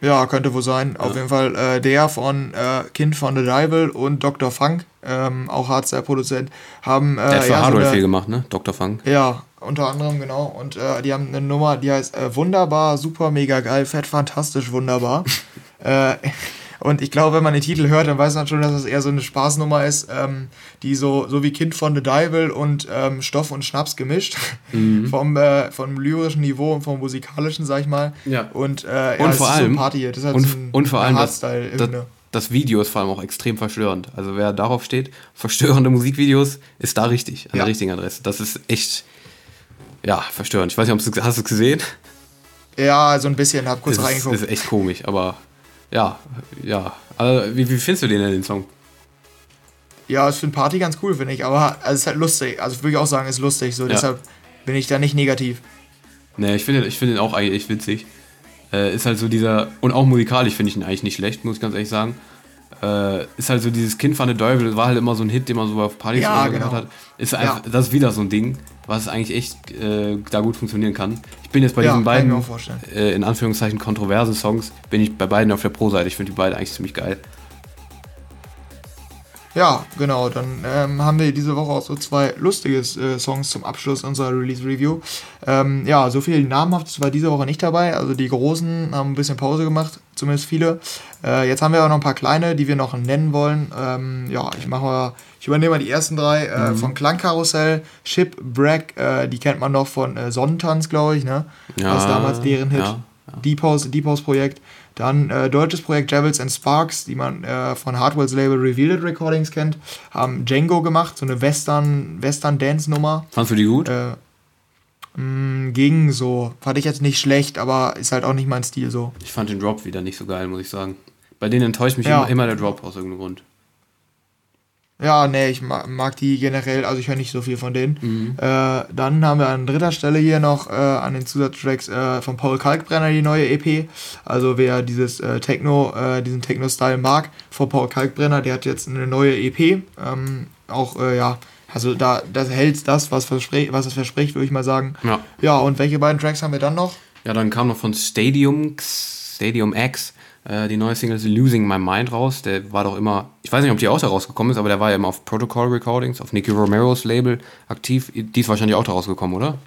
Ja, könnte wohl sein. Auf jeden Fall äh, der von äh, Kind von The Devil und Dr. Funk, ähm, auch Hardstyle-Produzent, haben. Äh, der hat für ja, so Hardware eine- viel gemacht, ne? Dr. Funk. Ja, unter anderem, genau. Und äh, die haben eine Nummer, die heißt äh, Wunderbar, super, mega geil, fett, fantastisch, wunderbar. und ich glaube, wenn man den Titel hört, dann weiß man schon, dass es eher so eine Spaßnummer ist, ähm, die so, so wie Kind von The Devil und ähm, Stoff und Schnaps gemischt. vom, äh, vom lyrischen Niveau und vom musikalischen, sag ich mal. Ja. Und, äh, ja, Und es vor so allem, ein Party Das ist halt und, so ein, und vor allem das, das, Hardstyle-Hymne. das Video ist vor allem auch extrem verstörend. Also wer darauf steht, verstörende Musikvideos, ist da richtig, an Ja. der richtigen Adresse. Das ist echt, ja, verstörend. Ich weiß nicht, ob du hast du es gesehen? Ja, so ein bisschen, hab kurz Das ist, reingeguckt. ist echt komisch, aber ja, ja. Also, wie, wie findest du den denn, den Song? Ja, ist für ein Party ganz cool, finde ich. Aber also, es ist halt lustig. Also würde ich auch sagen, ist lustig. So, Ja. deshalb bin ich da nicht negativ. Ne, ich finde ich find den auch eigentlich echt witzig. Äh, ist halt so dieser, und auch musikalisch finde ich ihn eigentlich nicht schlecht, muss ich ganz ehrlich sagen. Äh, ist halt so dieses Kind von der Teufel, war halt immer so ein Hit, den man so auf Partys Ja, genau. gehört hat. Ist einfach, Ja. das ist wieder so ein Ding, was eigentlich echt äh, da gut funktionieren kann. Ich bin jetzt bei Ja, diesen beiden, äh, in Anführungszeichen, kontroversen Songs, bin ich bei beiden auf der Pro-Seite. Ich finde die beiden eigentlich ziemlich geil. Ja, genau. Dann ähm, haben wir diese Woche auch so zwei lustige äh, Songs zum Abschluss unserer Release-Review. Ähm, ja, so viel namhaftes war diese Woche nicht dabei. Also die großen haben ein bisschen Pause gemacht, zumindest viele. Äh, jetzt haben wir aber noch ein paar kleine, die wir noch nennen wollen. Ähm, ja, ich mache mal, ich übernehme mal die ersten drei Mhm. äh, von Klangkarussell, Shipwreck, äh, die kennt man noch von äh, Sonnentanz, glaube ich, ne? Ja, das damals deren Hit. ja, Deep House, Deep House Projekt. Dann äh, deutsches Projekt Devils and Sparks, die man äh, von Hardwell's Label Revealed Recordings kennt, haben Django gemacht, so eine Western, Western Dance Nummer. Fandst du die gut? Äh, mh, ging so. Fand ich jetzt nicht schlecht, aber ist halt auch nicht mein Stil so. Ich fand den Drop wieder nicht so geil, muss ich sagen. Bei denen enttäuscht mich Ja. immer, immer der Drop aus irgendeinem Grund. Ja, nee, ich mag, mag die generell, also ich höre nicht so viel von denen. Mhm. Äh, dann haben wir an dritter Stelle hier noch äh, an den Zusatztracks äh, von Paul Kalkbrenner die neue EP. Also wer dieses äh, Techno, äh, diesen Techno-Style mag, von Paul Kalkbrenner, der hat jetzt eine neue EP. Ähm, auch, äh, ja, also da das hält das, was, was es verspricht, würde ich mal sagen. Ja. Ja, und welche beiden Tracks haben wir dann noch? Ja, dann kam noch von Stadium, X- Stadium X äh, die neue Single Losing My Mind raus. Der war doch immer, ich weiß nicht, ob die auch da rausgekommen ist, aber der war ja immer auf Protocol Recordings, auf Nicky Romeros Label aktiv. Die ist wahrscheinlich auch da rausgekommen, oder?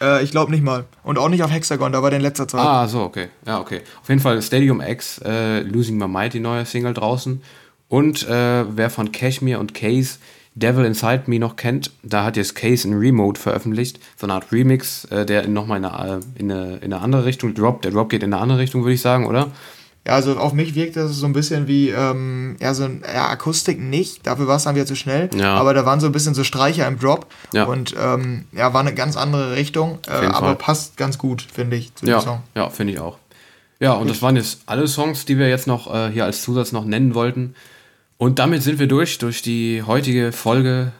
Äh, ich glaube nicht mal. Und auch nicht auf Hexagon, da war der in letzter Zeit. Ah, so, okay. Ja, okay. Auf jeden Fall Stadium X, äh, Losing My Mind, die neue Single draußen. Und äh, wer von Cashmere und Case Devil Inside Me noch kennt, da hat jetzt Case in Remote veröffentlicht, so eine Art Remix, äh, der nochmal in eine, in, eine, in eine andere Richtung droppt. Der Drop geht in eine andere Richtung, würde ich sagen, oder? Ja, also auf mich wirkt das so ein bisschen wie, ähm, ja, so ein, ja, Akustik nicht, dafür war es dann wieder zu schnell, Ja. aber da waren so ein bisschen so Streicher im Drop Ja. und ähm, ja, war eine ganz andere Richtung, äh, aber Fall. passt ganz gut, finde ich, zu dem Ja, Song. ja finde ich auch. Ja, und das waren jetzt alle Songs, die wir jetzt noch äh, hier als Zusatz noch nennen wollten. Und damit sind wir durch, durch die heutige Folge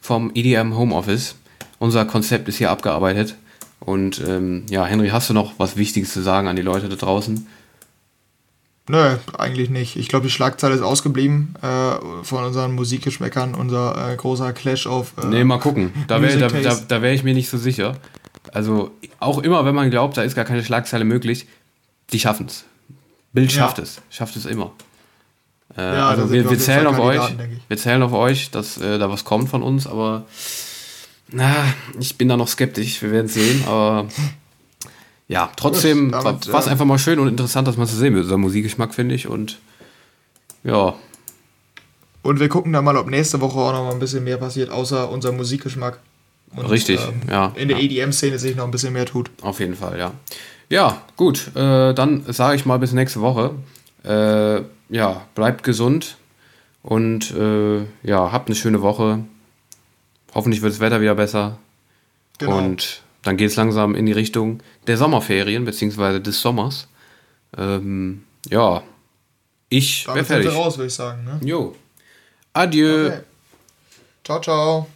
vom EDM Homeoffice. Unser Konzept ist hier abgearbeitet. Und ähm, ja, Henry, hast du noch was Wichtiges zu sagen an die Leute da draußen? Nö, eigentlich nicht. Ich glaube, die Schlagzeile ist ausgeblieben äh, von unseren Musikgeschmäckern, unser äh, großer Clash auf. Äh, Nee, mal gucken. Da wäre da, da, da wär ich mir nicht so sicher. Also, auch immer, wenn man glaubt, da ist gar keine Schlagzeile möglich, die schaffen es. Bild Ja. schafft es. Schafft es immer. Äh, Ja, also wir, wir zählen auf euch. Wir zählen auf euch, dass äh, da was kommt von uns, aber na, ich bin da noch skeptisch. Wir werden sehen, aber ja, trotzdem war es einfach mal schön und interessant, das mal zu sehen mit unserem Musikgeschmack, finde ich. Und ja, Und wir gucken dann mal, ob nächste Woche auch noch mal ein bisschen mehr passiert, außer unser Musikgeschmack. Und, Richtig, ja, In der ja. EDM-Szene sich noch ein bisschen mehr tut. Auf jeden Fall, ja. Ja, gut, äh, dann sage ich mal bis nächste Woche. Äh, ja, bleibt gesund und äh, ja, habt eine schöne Woche. Hoffentlich wird das Wetter wieder besser. Genau. Und dann geht es langsam in die Richtung der Sommerferien, beziehungsweise des Sommers. Ähm, ja, ich Damit wir fertig. raus, würde ich sagen. Ne? Jo. Adieu. Okay. Ciao, ciao.